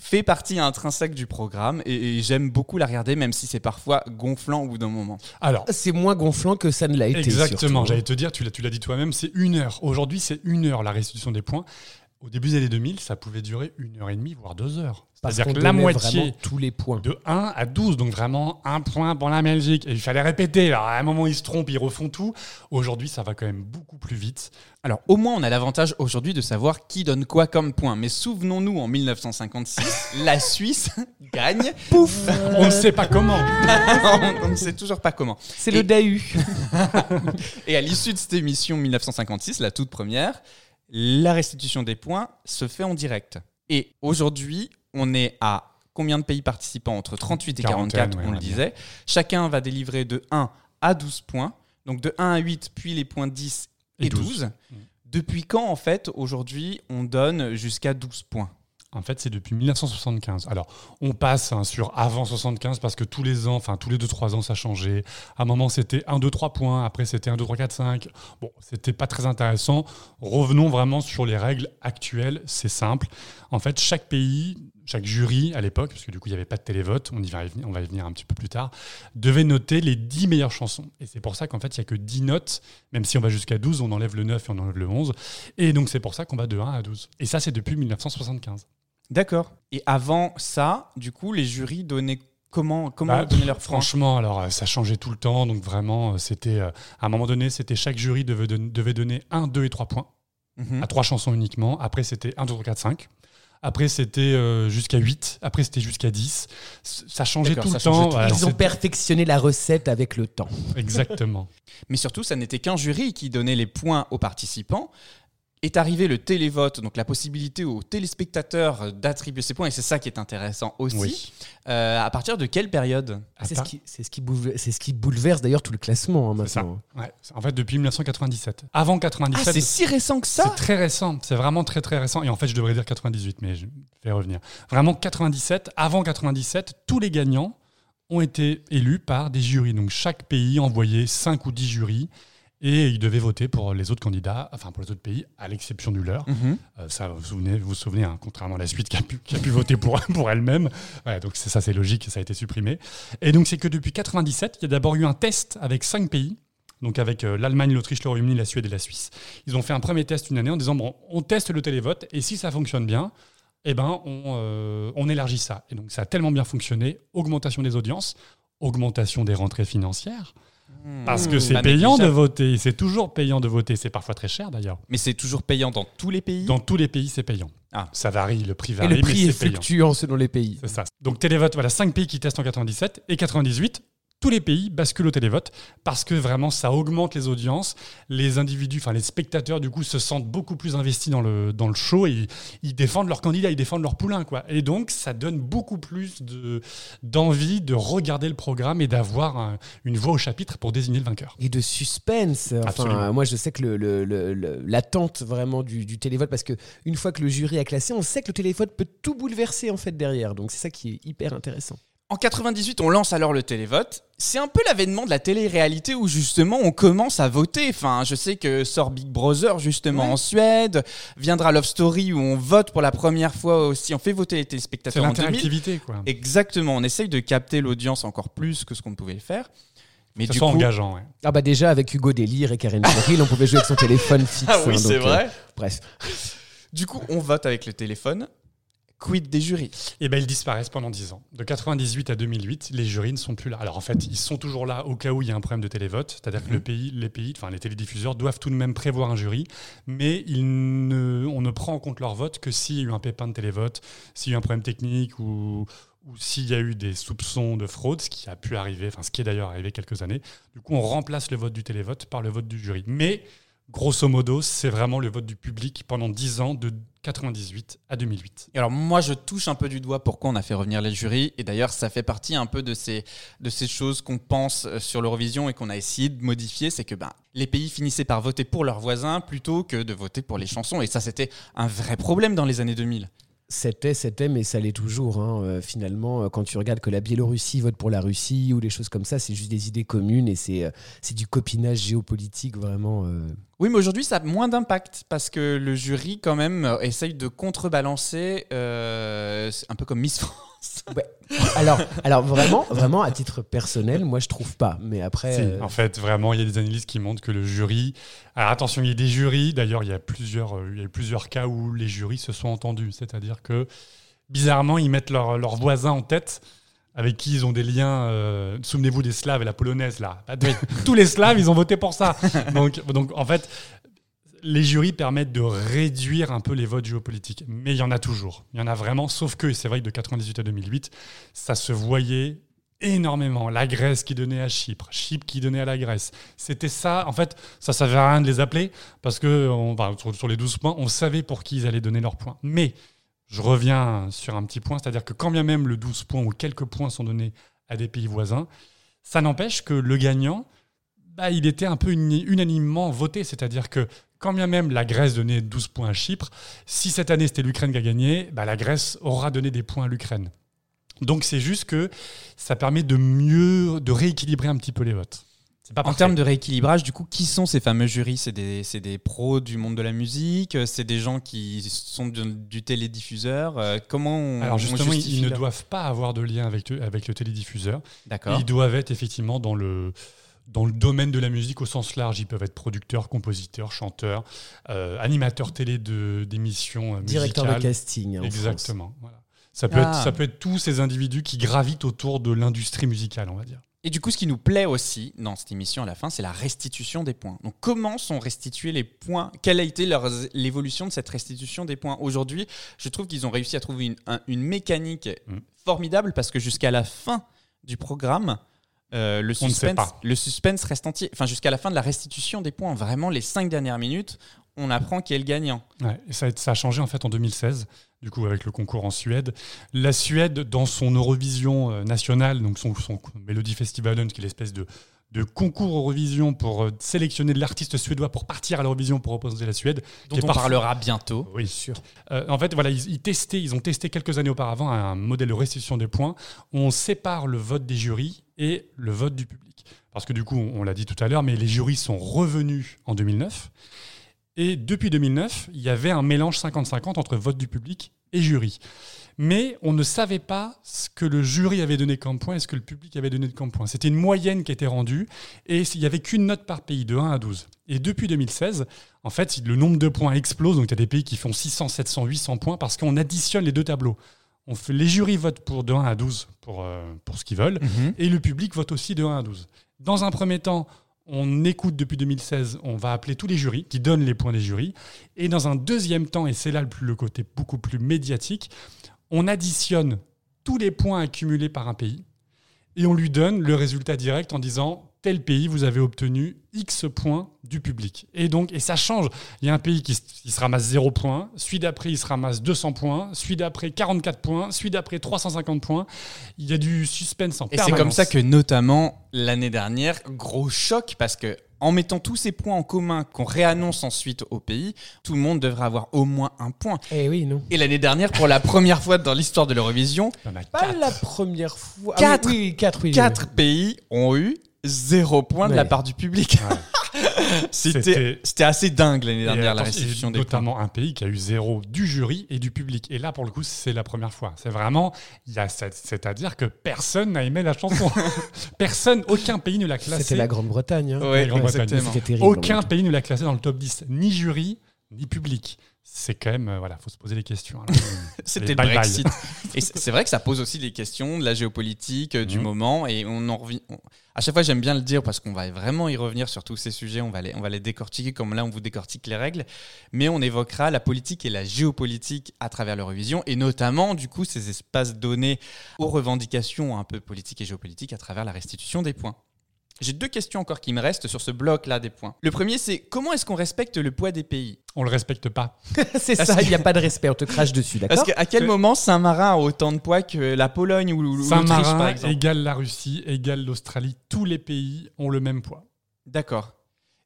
fait partie intrinsèque du programme et, et j'aime beaucoup la regarder, même si c'est parfois gonflant au bout d'un moment. Alors, C'est moins gonflant que ça ne l'a été. Exactement, j'allais te dire, tu l'as, tu l'as dit toi-même, c'est une heure. Aujourd'hui, c'est une heure la restitution des points. Au début des années 2000, ça pouvait durer une heure et demie, voire deux heures. C'est-à-dire que la moitié tous les points. de 1 à 12, donc vraiment un point pour la Belgique. Et il fallait répéter. Alors, à un moment, ils se trompent, ils refont tout. Aujourd'hui, ça va quand même beaucoup plus vite. Alors, au moins, on a l'avantage aujourd'hui de savoir qui donne quoi comme point. Mais souvenons-nous, en 1956, (laughs) la Suisse (laughs) gagne. Pouf On ne sait pas comment. (laughs) On ne sait toujours pas comment. C'est le DAU. Et à l'issue de cette émission 1956, la toute première, la restitution des points se fait en direct. Et aujourd'hui, on est à combien de pays participants Entre 38 et 44, Quarantaine, ouais, on le disait. Chacun va délivrer de 1 à 12 points. Donc de 1 à 8, puis les points 10 et, Et 12. 12. Depuis quand, en fait, aujourd'hui, on donne jusqu'à 12 points? En fait, c'est depuis 1975. Alors, on passe hein, sur avant 75 parce que tous les ans, enfin tous les 2-3 ans, ça changeait. À un moment, c'était 1, 2, 3 points. Après, c'était 1, 2, 3, 4, 5. Bon, c'était pas très intéressant. Revenons vraiment sur les règles actuelles. C'est simple. En fait, chaque pays chaque jury à l'époque, parce que du coup il n'y avait pas de télévote, on, y va y venir, on va y venir un petit peu plus tard, devait noter les 10 meilleures chansons. Et c'est pour ça qu'en fait il n'y a que 10 notes, même si on va jusqu'à 12, on enlève le 9 et on enlève le 11. Et donc c'est pour ça qu'on va de 1 à 12. Et ça c'est depuis 1975. D'accord. Et avant ça, du coup, les jurys donnaient comment comment Bah, donner points Franchement, alors euh, ça changeait tout le temps, donc vraiment euh, c'était euh, à un moment donné, c'était chaque jury devait donner 1, 2 et 3 points Mhm. à trois chansons uniquement. Après c'était 1, 2, 3, 4, 5. Après c'était euh, jusqu'à 8, après c'était jusqu'à 10. C- Ça changeait tout le ça temps. tout le Voilà, Ils ont perfectionné la recette avec le temps. Exactement. (laughs) Mais surtout, ça n'était qu'un jury qui donnait les points aux participants. Est arrivé le télévote, donc la possibilité aux téléspectateurs d'attribuer ces points, et c'est ça qui est intéressant aussi. Oui. Euh, à partir de quelle période? C'est ce, Attends. qui, c'est ce, qui bouleverse, c'est ce qui bouleverse d'ailleurs tout le classement hein, ça. maintenant. Ouais. En fait, depuis 1997. Avant Ah, 97, c'est si récent que ça? C'est très récent, c'est vraiment très très récent. Et en fait, je devrais dire 98, mais je vais revenir. Vraiment 97, avant 97, tous les gagnants ont été élus par des jurys. Donc chaque pays envoyait 5 ou 10 jurys et ils devaient voter pour les autres candidats, enfin pour les autres pays, à l'exception du leur. Mhm. Euh, ça, vous vous souvenez, vous, vous souvenez hein, contrairement à la suite qui a pu, qui a pu voter pour, (laughs) pour elle-même. Ouais, donc ça, c'est logique, ça a été supprimé. Et donc c'est que depuis 97, il y a d'abord eu un test avec cinq pays. Donc avec euh, l'Allemagne, l'Autriche, le Royaume-Uni, la Suède et la Suisse. Ils ont fait un premier test une année en disant bon, on teste le télévote et si ça fonctionne bien, eh ben on, euh, on élargit ça. Et donc ça a tellement bien fonctionné, augmentation des audiences, augmentation des rentrées financières. Parce que c'est payant de voter, c'est toujours payant de voter, c'est parfois très cher d'ailleurs. Mais c'est toujours payant dans tous les pays Dans tous les pays, c'est payant. Ah. Ça varie, le prix Et varie, le prix mais est payant. fluctuant selon les pays. C'est ça. Donc télévote, voilà, 5 pays qui testent en 97 et 98. Tous les pays basculent au télévote parce que vraiment ça augmente les audiences. Les individus, enfin les spectateurs du coup se sentent beaucoup plus investis dans le, dans le show et ils, ils défendent leur candidat, ils défendent leur poulain quoi. Et donc ça donne beaucoup plus de, d'envie de regarder le programme et d'avoir un- une voix au chapitre pour désigner le vainqueur. Et de suspense. Enfin, moi, je sais que le- le- le- le- l'attente vraiment du, du télévote, parce que une fois que le jury a classé, on sait que le télévote peut tout bouleverser en fait derrière. Donc c'est ça qui est hyper intéressant. En 98, on lance alors le télévote. C'est un peu l'avènement de la télé-réalité où justement on commence à voter. Enfin, je sais que sort Big Brother justement Ouais. en Suède, viendra Love Story où on vote pour la première fois aussi. On fait voter les C'est téléspectateurs en 2000. l'interactivité quoi. Exactement, on essaye de capter l'audience encore plus que ce qu'on ne pouvait le faire. Mais ça du soit coup, engageant. ouais. Ah bah déjà avec Hugo Délire et Karen Cheryl, on pouvait jouer avec son téléphone (laughs) fixe. Ah oui, hein, c'est euh, vrai. bref. Du coup, on vote avec le téléphone. Quid des jurys? Eh ben, ils disparaissent pendant 10 ans. De 98 à 2008, les jurys ne sont plus là. Alors en fait, ils sont toujours là au cas où il y a un problème de télévote, c'est-à-dire que le pays, les pays, enfin les télédiffuseurs doivent tout de même prévoir un jury, mais ils ne, on ne prend en compte leur vote que s'il y a eu un pépin de télévote, s'il y a eu un problème technique ou, ou s'il y a eu des soupçons de fraude, ce qui a pu arriver, enfin ce qui est d'ailleurs arrivé quelques années. Du coup, on remplace le vote du télévote par le vote du jury. Mais grosso modo, c'est vraiment le vote du public pendant 10 ans, de 98 à 2008. Et alors moi je touche un peu du doigt pourquoi on a fait revenir les jurys et d'ailleurs ça fait partie un peu de ces, choses qu'on pense euh, sur l'Eurovision et qu'on a essayé de modifier, c'est que ben, les pays finissaient par voter pour leurs voisins plutôt que de voter pour les chansons et ça c'était un vrai problème dans les années 2000. C'était, c'était, mais ça l'est toujours. hein. Euh, finalement, euh, quand tu regardes que la Biélorussie vote pour la Russie ou des choses comme ça, c'est juste des idées communes et c'est, euh, c'est du copinage géopolitique vraiment. Oui mais aujourd'hui ça a moins d'impact parce que le jury quand même essaye de contrebalancer euh, un peu comme Miss France. Alors, alors vraiment, vraiment à titre personnel, moi je trouve pas. Mais après, Si, euh, En fait, vraiment, il y a des analyses qui montrent que le jury. Alors attention, il y a des jurys. D'ailleurs, il y a plusieurs, euh, il y a eu plusieurs cas où les jurys se sont entendus. C'est-à-dire que bizarrement, ils mettent leurs leurs voisins en tête. Avec qui ils ont des liens. euh, Souvenez-vous des Slaves et la polonaise là. Bah, de- (laughs) Tous les Slaves, ils ont voté pour ça. (laughs) Donc, donc en fait, les jurys permettent de réduire un peu les votes géopolitiques. Mais il y en a toujours. Il y en a vraiment. Sauf que c'est vrai que de 98 à 2008, ça se voyait énormément. La Grèce qui donnait à Chypre, Chypre qui donnait à la Grèce. C'était ça. En fait, ça servait à rien de les appeler parce que bah, sur, sur les 12 points, on savait pour qui ils allaient donner leurs points. Mais je reviens sur un petit point, c'est-à-dire que quand bien même le 12 points ou quelques points sont donnés à des pays voisins, ça n'empêche que le gagnant, bah, il était un peu uni- unanimement voté. C'est-à-dire que quand bien même la Grèce donnait 12 points à Chypre, si cette année c'était l'Ukraine qui a gagné, bah, la Grèce aura donné des points à l'Ukraine. Donc c'est juste que ça permet de mieux, de rééquilibrer un petit peu les votes. Pas En termes de rééquilibrage, du coup, qui sont ces fameux jurys C'est des, des pros du monde de la musique? C'est des gens qui sont du, du télédiffuseur? Euh, Comment on, Alors on justement, ils- ne doivent pas avoir de lien avec, le- avec le télédiffuseur. D'accord. Ils doivent être effectivement dans le, dans le domaine de la musique au sens large. Ils peuvent être producteurs, compositeurs, chanteurs, euh, animateurs télé de- d'émissions euh, Directeur de casting. hein, en. Exactement. Voilà. Ça, peut Ah. être, ça peut être tous ces individus qui gravitent autour de l'industrie musicale, on va dire. Et du coup, ce qui nous plaît aussi dans cette émission à la fin, c'est la restitution des points. Donc, comment sont restitués les points? Quelle a été leur- l'évolution de cette restitution des points? Aujourd'hui, je trouve qu'ils ont réussi à trouver une, un- une mécanique Mm. formidable parce que jusqu'à la fin du programme, euh, le, On ne sait suspense, pas. le suspense reste entier. Enfin, jusqu'à la fin de la restitution des points, vraiment les cinq dernières minutes, on apprend qui est le gagnant. Ouais, et ça, a- ça a changé en fait en 2016, du coup avec le concours en Suède. La Suède, dans son Eurovision euh, nationale, donc son, son Melody Festivalen, qui est l'espèce de, de concours Eurovision pour euh, sélectionner de l'artiste suédois pour partir à l'Eurovision pour représenter la Suède. Dont qui on parfois- parlera bientôt. Oui, sûr. Euh, en fait, voilà, ils, ils testaient, ils ont testé quelques années auparavant un modèle de restitution des points on sépare le vote des jurys et le vote du public. Parce que du coup, on, l'a dit tout à l'heure, mais les jurys sont revenus en 2009. Et depuis 2009, il y avait un mélange 50-50 entre vote du public et jury. Mais on ne savait pas ce que le jury avait donné comme point et ce que le public avait donné comme point. C'était une moyenne qui était rendue et il n'y avait qu'une note par pays, de 1 à 12. Et depuis 2016, en fait, le nombre de points explose. Donc, il y a des pays qui font 600, 700, 800 points parce qu'on additionne les deux tableaux. On fait, les jurys votent pour de 1 à 12 pour, euh, pour ce qu'ils veulent et le public vote aussi de 1 à 12. Dans un premier temps, on écoute depuis 2016, on va appeler tous les jurys qui donnent les points des jurys. Et dans un deuxième temps, et c'est là le, plus- le côté beaucoup plus médiatique, on additionne tous les points accumulés par un pays et on lui donne le résultat direct en disant tel pays, vous avez obtenu X points du public. Et donc, et ça change. Il y a un pays qui, s- qui se ramasse 0 points, celui d'après, il se ramasse 200 points, celui d'après, 44 points, celui d'après, 350 points. Il y a du suspense en Et c'est permanence. comme ça que notamment l'année dernière, gros choc parce que en mettant tous ces points en commun qu'on réannonce ensuite au pays, tout le monde devrait avoir au moins un point. Eh oui, non. Et l'année dernière, pour la première fois dans l'histoire de l'Eurovision, Pas quatre. la première fois. Ah Quatre. oui, oui, oui, quatre, oui. oui, quatre pays ont eu zéro point de la part du public. (laughs) C'était assez dingue l'année dernière, la restitution des points. notamment un pays qui a eu zéro du jury et du public. Et là, pour le coup, c'est la première fois. C'est vraiment, il y a cette- c'est-à-dire que personne n'a aimé la chanson. (laughs) personne, aucun pays ne l'a classée. C'était la Grande-Bretagne. hein. Ouais. Aucun pays ne l'a classé dans le top 10, ni jury, ni public. C'est quand même, euh, voilà, faut se poser des questions. hein. (laughs) C'était le. Brexit. (laughs) Et c'est vrai que ça pose aussi des questions de la géopolitique, euh, du Mhm. moment. Et on en revient. on- À chaque fois, j'aime bien le dire parce qu'on va vraiment y revenir sur tous ces sujets. On va, les, on va les décortiquer comme là, on vous décortique les règles. Mais on évoquera la politique et la géopolitique à travers l'Eurovision. Et notamment, du coup, ces espaces donnés aux revendications un peu politiques et géopolitiques à travers la restitution des points. J'ai deux questions encore qui me restent sur ce bloc-là des points. Le premier, c'est comment est-ce qu'on respecte le poids des pays? On le respecte pas. (laughs) c'est Parce ça, que- il n'y a pas de respect, on te crache dessus, Parce d'accord qu'à quel C'est- moment Saint-Marin a autant de poids que la Pologne ou l'Autriche, par Saint-Marin exemple? égale la Russie, égale l'Australie. Tous les pays ont le même poids. D'accord.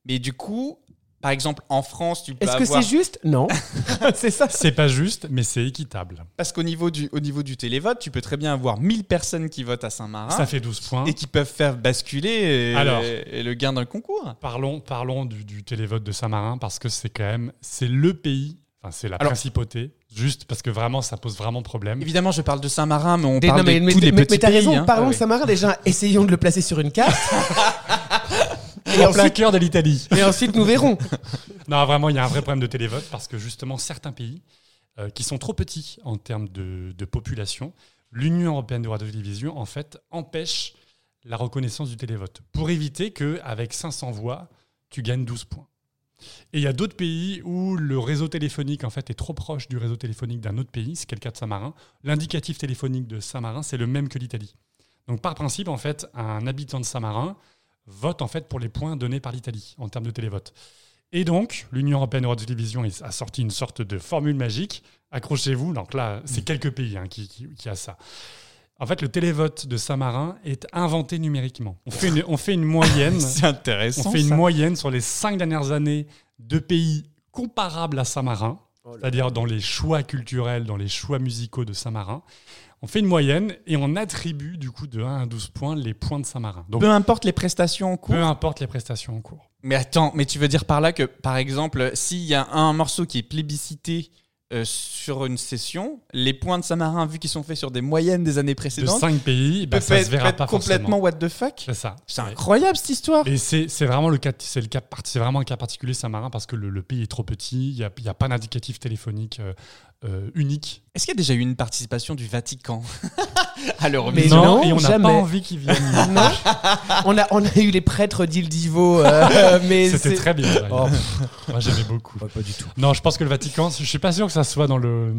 Mais du coup, par exemple, en France, tu peux Est-ce que avoir... c'est juste Non. (laughs) (laughs) c'est ça. C'est pas juste, mais c'est équitable. Parce qu'au niveau du, au niveau du télévote, tu peux très bien avoir 1000 personnes qui votent à Saint-Marin Ça fait 12 points. et qui peuvent faire basculer et, Alors. et le gain le concours. Parlons, parlons du, du télévote de Saint-Marin parce que c'est quand même c'est le pays, enfin c'est la Alors- principauté, juste parce que vraiment ça pose vraiment problème. Évidemment, je parle de Saint-Marin, mais on Des- parle non, mais, de mais- tous les mais- petits mais t'as pays. raison, hein. parlons Ah de. Saint-Marin déjà, (laughs) essayons de le placer sur une carte. Et, En plein cœur de l'Italie. (laughs) et ensuite, nous verrons. (laughs) Non, vraiment, il y a un vrai problème de télévote parce que justement, certains pays euh, qui sont trop petits en termes de, de population, l'Union européenne de radiotélévision, en fait, empêche la reconnaissance du télévote pour éviter qu'avec 500 voix, tu gagnes 12 points. Et il y a d'autres pays où le réseau téléphonique en fait est trop proche du réseau téléphonique d'un autre pays, c'est le cas de Saint-Marin. L'indicatif téléphonique de Saint-Marin, c'est le même que l'Italie. Donc par principe, en fait, un habitant de Saint-Marin vote en fait pour les points donnés par l'Italie en termes de télévote. Et donc, l'Union européenne de radiotélévision a sorti une sorte de formule magique. Accrochez-vous, donc là, c'est quelques pays hein, qui, qui, qui a ça. En fait, le télévote de Saint-Marin est inventé numériquement. On fait une, on fait une moyenne. (laughs) C'est intéressant. On fait une ça. moyenne sur les cinq dernières années de pays comparables à Saint-Marin. c'est-à-dire dans les choix culturels, dans les choix musicaux de Saint-Marin. On fait une moyenne et on attribue du coup de 1 à 12 points les points de Saint-Marin. Donc Peu importe les prestations en cours. peu importe les prestations en cours. Mais attends, mais tu veux dire par là que, par exemple, s'il y a un morceau qui est plébiscité euh, sur une session, les points de Samarin, vu qu'ils sont faits sur des moyennes des années De précédentes, 5 pays, bah, ça être, se verra être pas complètement forcément. what the fuck. C'est ça. C'est incroyable cette histoire. Et c'est vraiment le cas, c'est le cas, part- c'est vraiment un cas particulier Saint-Marin parce que le, le pays est trop petit, il n'y a, il y a pas d'indicatif téléphonique euh, unique. Est-ce qu'il y a déjà eu une participation du Vatican (laughs) à Mais l'Eurovision non, et on n'a pas envie qu'ils viennent. (laughs) Non. on, a, on a eu les prêtres d'Ildivo, euh, (laughs) mais C'était très bien. Oh, Moi j'aimais beaucoup. pas du tout. Non, je pense que le Vatican, je suis pas sûr que ça soit dans le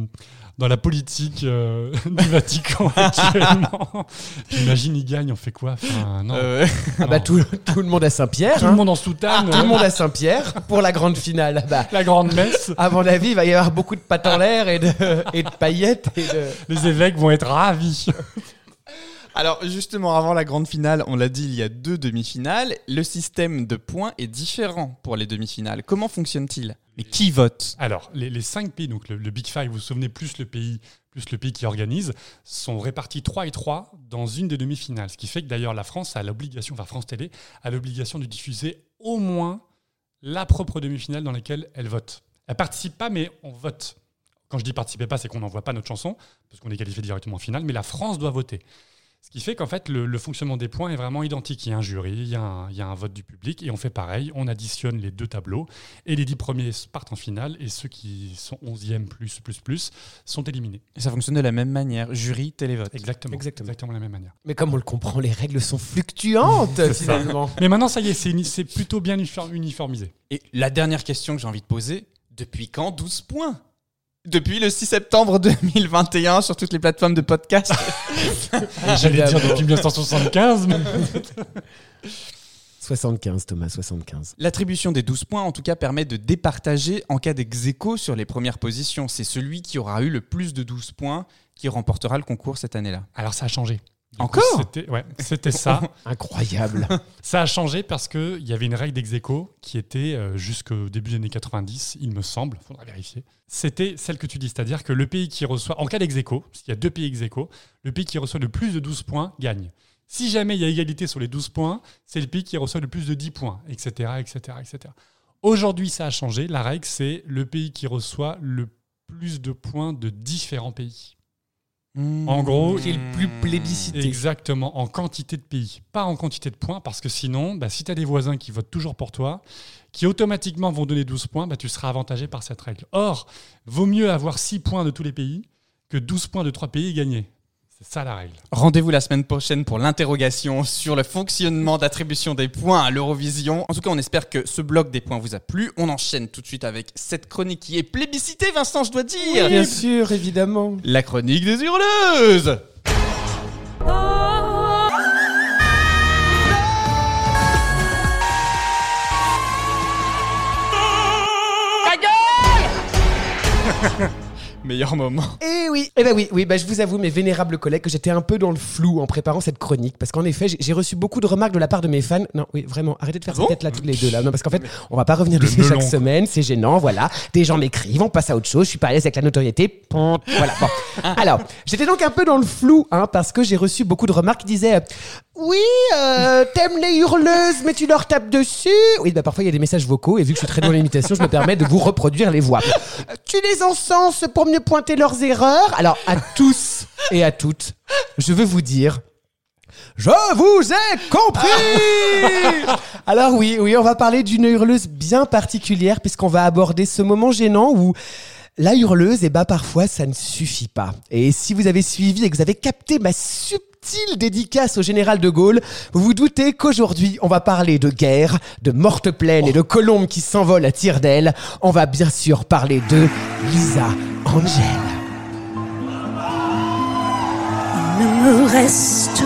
dans la politique euh, (laughs) du Vatican (laughs) actuellement. J'imagine ils gagnent, on fait quoi? Enfin, non. Euh, Ah bah tout, tout le monde à Saint-Pierre. Tout hein. le monde en soutane. Tout le monde à Saint-Pierre pour la grande finale. Bah, La grande messe. à mon avis, il va y avoir beaucoup de pattes en l'air et de, et de paillettes. Et de... Les évêques vont être ravis. Alors justement, avant la grande finale, on l'a dit, il y a deux demi-finales. Le système de points est différent pour les demi-finales. Comment fonctionne-t-il? Et qui vote? Alors, les, cinq pays, donc le, le Big Five, vous vous souvenez, plus le pays, plus le pays qui organise, sont répartis 3 et 3 dans une des demi-finales. Ce qui fait que d'ailleurs la France a l'obligation, enfin France Télé, a l'obligation de diffuser au moins la propre demi-finale dans laquelle elle vote. Elle participe pas, mais on vote. Quand je dis participer pas, c'est qu'on n'envoie pas notre chanson, parce qu'on est qualifié directement en finale, mais la France doit voter. Ce qui fait qu'en fait, le, le fonctionnement des points est vraiment identique. Il y a un jury, il y a un, il y a un vote du public, et on fait pareil, on additionne les deux tableaux, et les dix premiers partent en finale, et ceux qui sont 11e plus, plus, plus, sont éliminés. Et ça fonctionne de la même manière. Jury, télévote. Exactement. Exactement. Exactement de la même manière. Mais comme on le comprend, les règles sont fluctuantes finalement. Mais maintenant, ça y est, c'est plutôt bien uniform- uniformisé. Et la dernière question que j'ai envie de poser, depuis quand 12 points? Depuis le 6 septembre 2021 sur toutes les plateformes de podcast. (laughs) J'allais dire depuis 1975, mais 75, Thomas, 75. L'attribution des 12 points, en tout cas, permet de départager en cas dex sur les premières positions. C'est celui qui aura eu le plus de 12 points qui remportera le concours cette année-là. alors ça a changé. Du coup, Encore C'était ouais, c'était ça. (laughs) Incroyable. (laughs) Ça a changé parce qu'il y avait une règle d'ex qui était euh, jusqu'au début des années 90, il me semble, il faudra vérifier. C'était celle que tu dis, c'est-à-dire que le pays qui reçoit, en cas d'ex qu'il y a deux pays ex le pays qui reçoit le plus de 12 points gagne. Si jamais il y a égalité sur les 12 points, c'est le pays qui reçoit le plus de 10 points, etc. etc., etc. Aujourd'hui, ça a changé. La règle, c'est le pays qui reçoit le plus de points de différents pays. En gros, Qui est le plus plébiscité. Exactement, en quantité de pays, pas en quantité de points, parce que sinon, bah, si tu as des voisins qui votent toujours pour toi, qui automatiquement vont donner 12 points, bah, tu seras avantagé par cette règle. Or, vaut mieux avoir 6 points de tous les pays que 12 points de 3 pays gagnés. C'est ça la règle. Rendez-vous la semaine prochaine pour l'interrogation sur le fonctionnement d'attribution des points à l'Eurovision. En tout cas, on espère que ce bloc des points vous a plu. On enchaîne tout de suite avec cette chronique qui est plébiscitée, Vincent, je dois dire. Bien sûr, évidemment. La chronique des hurleuses. (laughs) Meilleur moment. Eh oui, eh ben oui, oui, bah je vous avoue, mes vénérables collègues, que j'étais un peu dans le flou en préparant cette chronique, parce qu'en effet, j'ai- reçu beaucoup de remarques de la part de mes fans. Non, oui, vraiment, arrêtez de faire Ah cette bon tête là tous les deux là. Non, parce qu'en fait, on va pas revenir dessus chaque quoi. semaine, c'est gênant, voilà. Des gens m'écrivent, on passe à autre chose, je suis pas à l'aise avec la notoriété. Pont, Voilà. Bon. (laughs) Alors, j'étais donc un peu dans le flou, hein, parce que j'ai reçu beaucoup de remarques qui disaient. Oui, euh, t'aimes les hurleuses, mais tu leur tapes dessus. Oui, bah parfois il y a des messages vocaux, et vu que je suis très dans l'imitation, je me permets de vous reproduire les voix. Tu les encenses pour mieux pointer leurs erreurs. Alors, à tous et à toutes, je veux vous dire. Je vous ai compris Alors oui, oui, on va parler d'une hurleuse bien particulière puisqu'on va aborder ce moment gênant où la hurleuse, eh ben parfois ça ne suffit pas. Et si vous avez suivi et que vous avez capté ma subtile dédicace au général de Gaulle, vous vous doutez qu'aujourd'hui on va parler de guerre, de mortes plaines et de colombes qui s'envolent à tire d'aile. On va bien sûr parler de Lisa Angel. Il ne me reste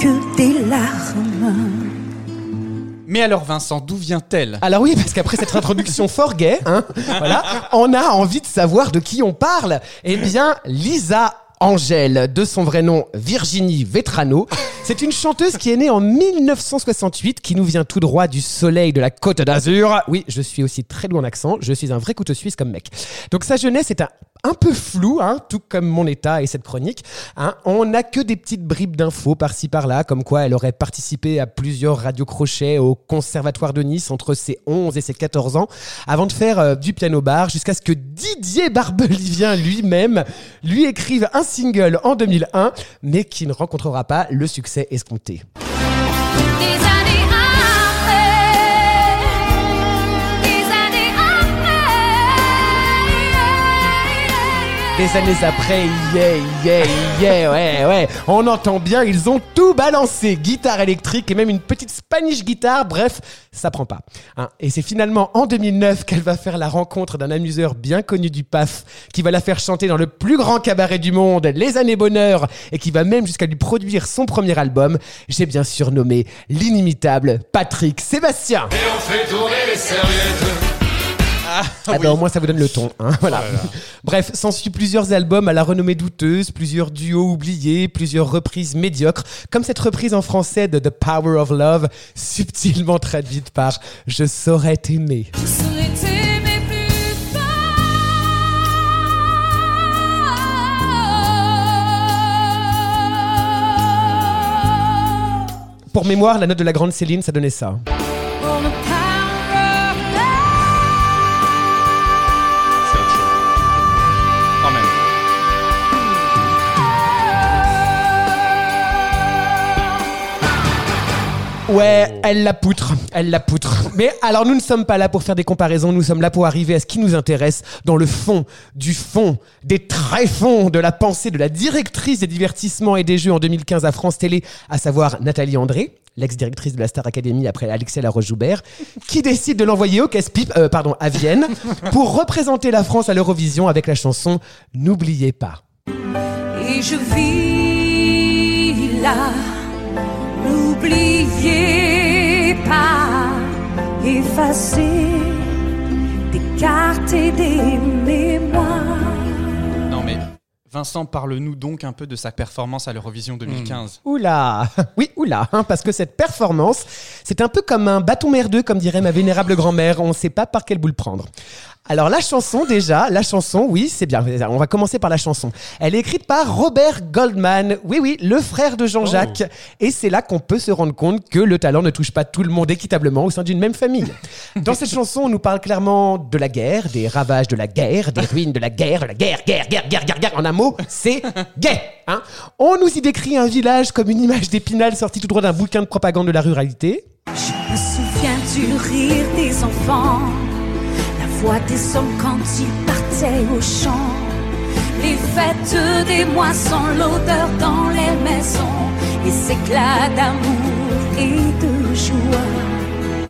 que des larmes. Mais alors, Vincent, d'où vient-elle? Alors oui, parce qu'après cette introduction (laughs) fort gay, hein, voilà, on a envie de savoir de qui on parle. Eh bien, Lisa Angèle, de son vrai nom Virginie Vetrano. C'est une chanteuse qui est née en 1968, qui nous vient tout droit du soleil de la Côte d'Azur. Oui, je suis aussi très loin en accent, je suis un vrai couteau suisse comme mec. Donc sa jeunesse est un, un peu floue, hein, tout comme mon état et cette chronique. hein. On n'a que des petites bribes d'infos par-ci par-là, comme quoi elle aurait participé à plusieurs radiocrochets au Conservatoire de Nice entre ses 11 et ses 14 ans, avant de faire euh, du piano-bar, jusqu'à ce que Didier Barbelivien lui-même lui écrive un single en 2001, mais qui ne rencontrera pas le succès escompté. Des années après, yeah, yeah, yeah, ouais, ouais. On entend bien, ils ont tout balancé. Guitare électrique et même une petite Spanish guitare. Bref, ça prend pas. hein. Et c'est finalement en 2009 qu'elle va faire la rencontre d'un amuseur bien connu du PAF qui va la faire chanter dans le plus grand cabaret du monde, Les Années Bonheur, et qui va même jusqu'à lui produire son premier album. J'ai bien surnommé l'inimitable Patrick Sébastien. Ah bah, au moins ça vous donne le ton. hein, voilà. Bref, s'ensuit plusieurs albums à la renommée douteuse, plusieurs duos oubliés, plusieurs reprises médiocres, comme cette reprise en français de The Power of Love, subtilement traduite par Je saurais t'aimer. Je serais t'aimer plus fort. Pour mémoire, la note de la grande Céline, ça donnait ça. Ouais, elle la poutre, elle la poutre. Mais alors nous ne sommes pas là pour faire des comparaisons, nous sommes là pour arriver à ce qui nous intéresse dans le fond, du fond, des tréfonds de la pensée de la directrice des divertissements et des jeux en 2015 à France Télé, à savoir Nathalie André, l'ex-directrice de la Star Academy après Alexia Laroche-Joubert, qui décide de l'envoyer au casse-pipe, euh, pardon, à Vienne, pour représenter la France à l'Eurovision avec la chanson N'oubliez pas. Et je vis là, n'oubliez pas, effacer des cartes et des mémoires. Non mais Vincent, parle-nous donc un peu de sa performance à l'Eurovision 2015. Oula (laughs) Oui, oula hein, Parce que cette performance, c'est un peu comme un bâton merdeux, comme dirait ma vénérable grand-mère. On ne sait pas par quelle boule prendre. Alors la chanson déjà, la chanson, oui, c'est bien. On va commencer par la chanson. Elle est écrite par Robert Goldman, oui, oui, le frère de Jean-Jacques. Et c'est là qu'on peut se rendre compte que le talent ne touche pas tout le monde équitablement au sein d'une même famille. Dans cette chanson, on nous parle clairement de la guerre, des ravages de la guerre, des ruines de la guerre, de la guerre, guerre, guerre, guerre, guerre, guerre. En un mot, c'est gay. Hein on nous y décrit un village comme une image d'épinal sortie tout droit d'un bouquin de propagande de la ruralité. Je me souviens du rire des enfants, voix des hommes quand ils partaient au champ, les fêtes des moissons, l'odeur dans les maisons, les éclats d'amour et de joie.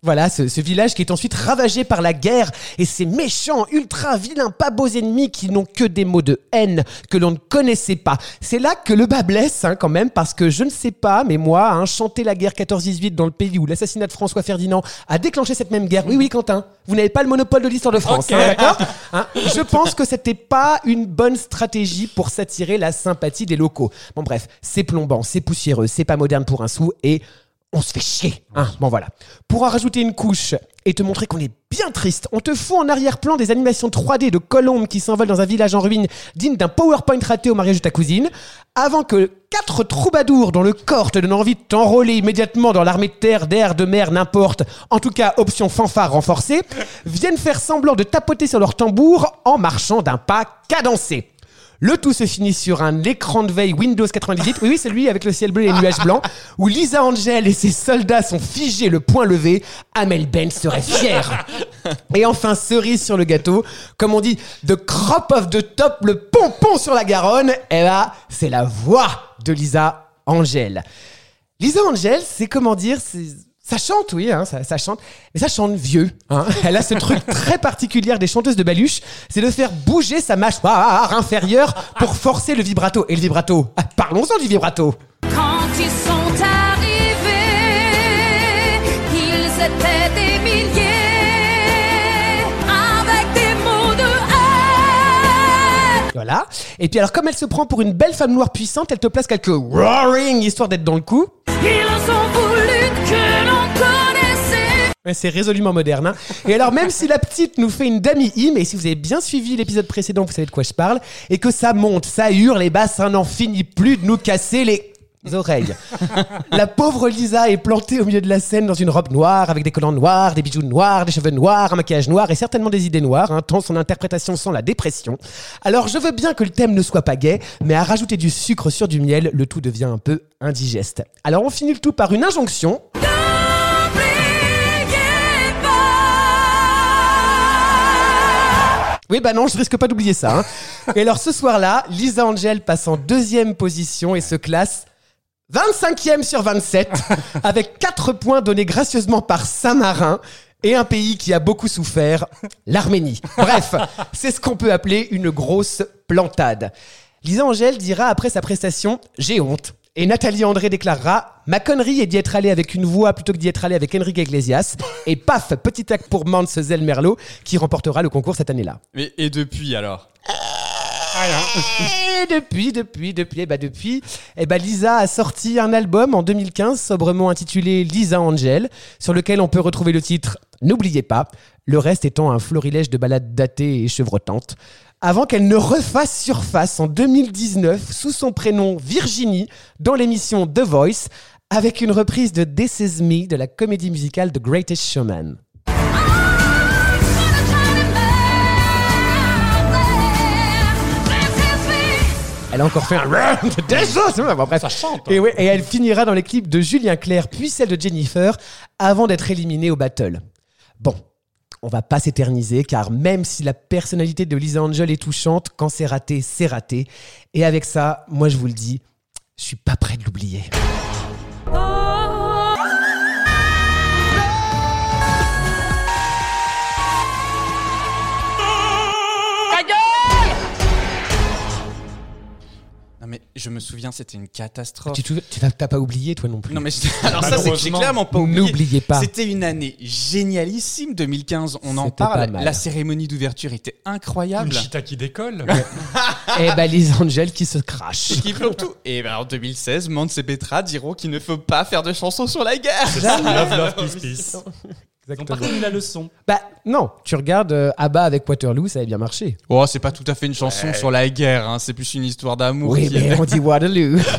Voilà, ce, ce village qui est ensuite ravagé par la guerre et ces méchants, ultra vilains, pas beaux ennemis qui n'ont que des mots de haine que l'on ne connaissait pas. C'est là que le bas blesse hein, quand même parce que je ne sais pas, mais moi, hein, chanter la guerre 14-18 dans le pays où l'assassinat de François Ferdinand a déclenché cette même guerre. Oui, oui, Quentin, vous n'avez pas le monopole de l'histoire de France, hein, d'accord Hein, Je pense que c'était pas une bonne stratégie pour s'attirer la sympathie des locaux. Bon bref, c'est plombant, c'est poussiéreux, c'est pas moderne pour un sou et on se fait chier. Hein bon voilà. Pour en rajouter une couche et te montrer qu'on est bien triste, on te fout en arrière-plan des animations 3D de colombes qui s'envolent dans un village en ruine digne d'un PowerPoint raté au mariage de ta cousine, avant que quatre troubadours dont le corps te donne envie de t'enrôler immédiatement dans l'armée de terre, d'air, de mer, n'importe, en tout cas option fanfare renforcée, viennent faire semblant de tapoter sur leur tambour en marchant d'un pas cadencé. Le tout se finit sur un écran de veille Windows 98. Oui, oui, c'est lui avec le ciel bleu et les nuages blancs. Où Lisa Angel et ses soldats sont figés le poing levé. Amel Ben serait fier. Et enfin, cerise sur le gâteau. Comme on dit, the crop of the top, le pompon sur la Garonne. Eh ben, c'est la voix de Lisa Angel. Lisa Angel, c'est comment dire, c'est- ça chante, oui, hein, ça, ça chante, mais ça chante vieux. hein. (laughs) Elle a ce truc très particulier des chanteuses de baluche, c'est de faire bouger sa mâchoire inférieure pour forcer le vibrato. Et le vibrato, ah, parlons-en du vibrato. Quand ils sont arrivés, ils étaient des milliers, avec des mots de haine Voilà. Et puis alors, comme elle se prend pour une belle femme noire puissante, elle te place quelques roaring histoire d'être dans le coup. Ils ont voulu que c'est résolument moderne. hein. Et alors, même si la petite nous fait une dami hymne, et si vous avez bien suivi l'épisode précédent, vous savez de quoi je parle, et que ça monte, ça hurle, et bah, ça n'en finit plus de nous casser les oreilles. (laughs) La pauvre Lisa est plantée au milieu de la scène dans une robe noire, avec des collants noirs, des bijoux noirs, des cheveux noirs, un maquillage noir et certainement des idées noires, hein, tant son interprétation sent la dépression. Alors, je veux bien que le thème ne soit pas gay, mais à rajouter du sucre sur du miel, le tout devient un peu indigeste. Alors, on finit le tout par une injonction. Oui, bah non, je risque pas d'oublier ça. hein. (laughs) Et alors ce soir-là, Lisa Angel passe en deuxième position et se classe 25e sur 27, (laughs) avec 4 points donnés gracieusement par Saint-Marin et un pays qui a beaucoup souffert, l'Arménie. Bref, (laughs) c'est ce qu'on peut appeler une grosse plantade. Lisa Angel dira après sa prestation J'ai honte. Et Nathalie André déclarera Ma connerie est d'y être allée avec une voix plutôt que d'y être allée avec Enrique Iglesias. Et paf, petit acte pour Mance Zel Merlot qui remportera le concours cette année-là. Mais, et depuis alors? Et depuis, depuis, depuis, eh bah depuis, eh bah Lisa a sorti un album en 2015 sobrement intitulé Lisa Angel, sur lequel on peut retrouver le titre N'oubliez pas, le reste étant un florilège de ballades datées et chevrotantes. Avant qu'elle ne refasse surface en 2019 sous son prénom Virginie dans l'émission The Voice, avec une reprise de This Is Me de la comédie musicale The Greatest Showman. Elle a encore fait un round de bref. Ça chante. Et, ouais, et elle finira dans les clips de Julien Clerc puis celle de Jennifer avant d'être éliminée au battle. Bon, on va pas s'éterniser car même si la personnalité de Lisa Angel est touchante, quand c'est raté, c'est raté. Et avec ça, moi je vous le dis, je suis pas prêt de l'oublier. Non mais je me souviens, c'était une catastrophe. Tu t'as pas oublié toi non plus. Non mais je- alors ça c'est que j'ai Malheureusement, clairement pas oublié. N'oubliez pas. C'était une année génialissime 2015, on en parle. mal. La cérémonie d'ouverture était incroyable. Chita qui décolle. (laughs) Et bah Lisa Angel qui se crache. Qui plombe tout. Et ben en 2016, Mance et Petra diront qu'il ne faut pas faire de chansons sur la guerre. love, love, peace, peace. (laughs) Ils ont pas retenu la leçon. Bah non, tu regardes euh, Abba avec Waterloo, ça avait bien marché. Oh, c'est pas tout à fait une chanson sur la guerre, hein, c'est plus une histoire d'amour. Oui, qui mais est- on dit Waterloo. (laughs)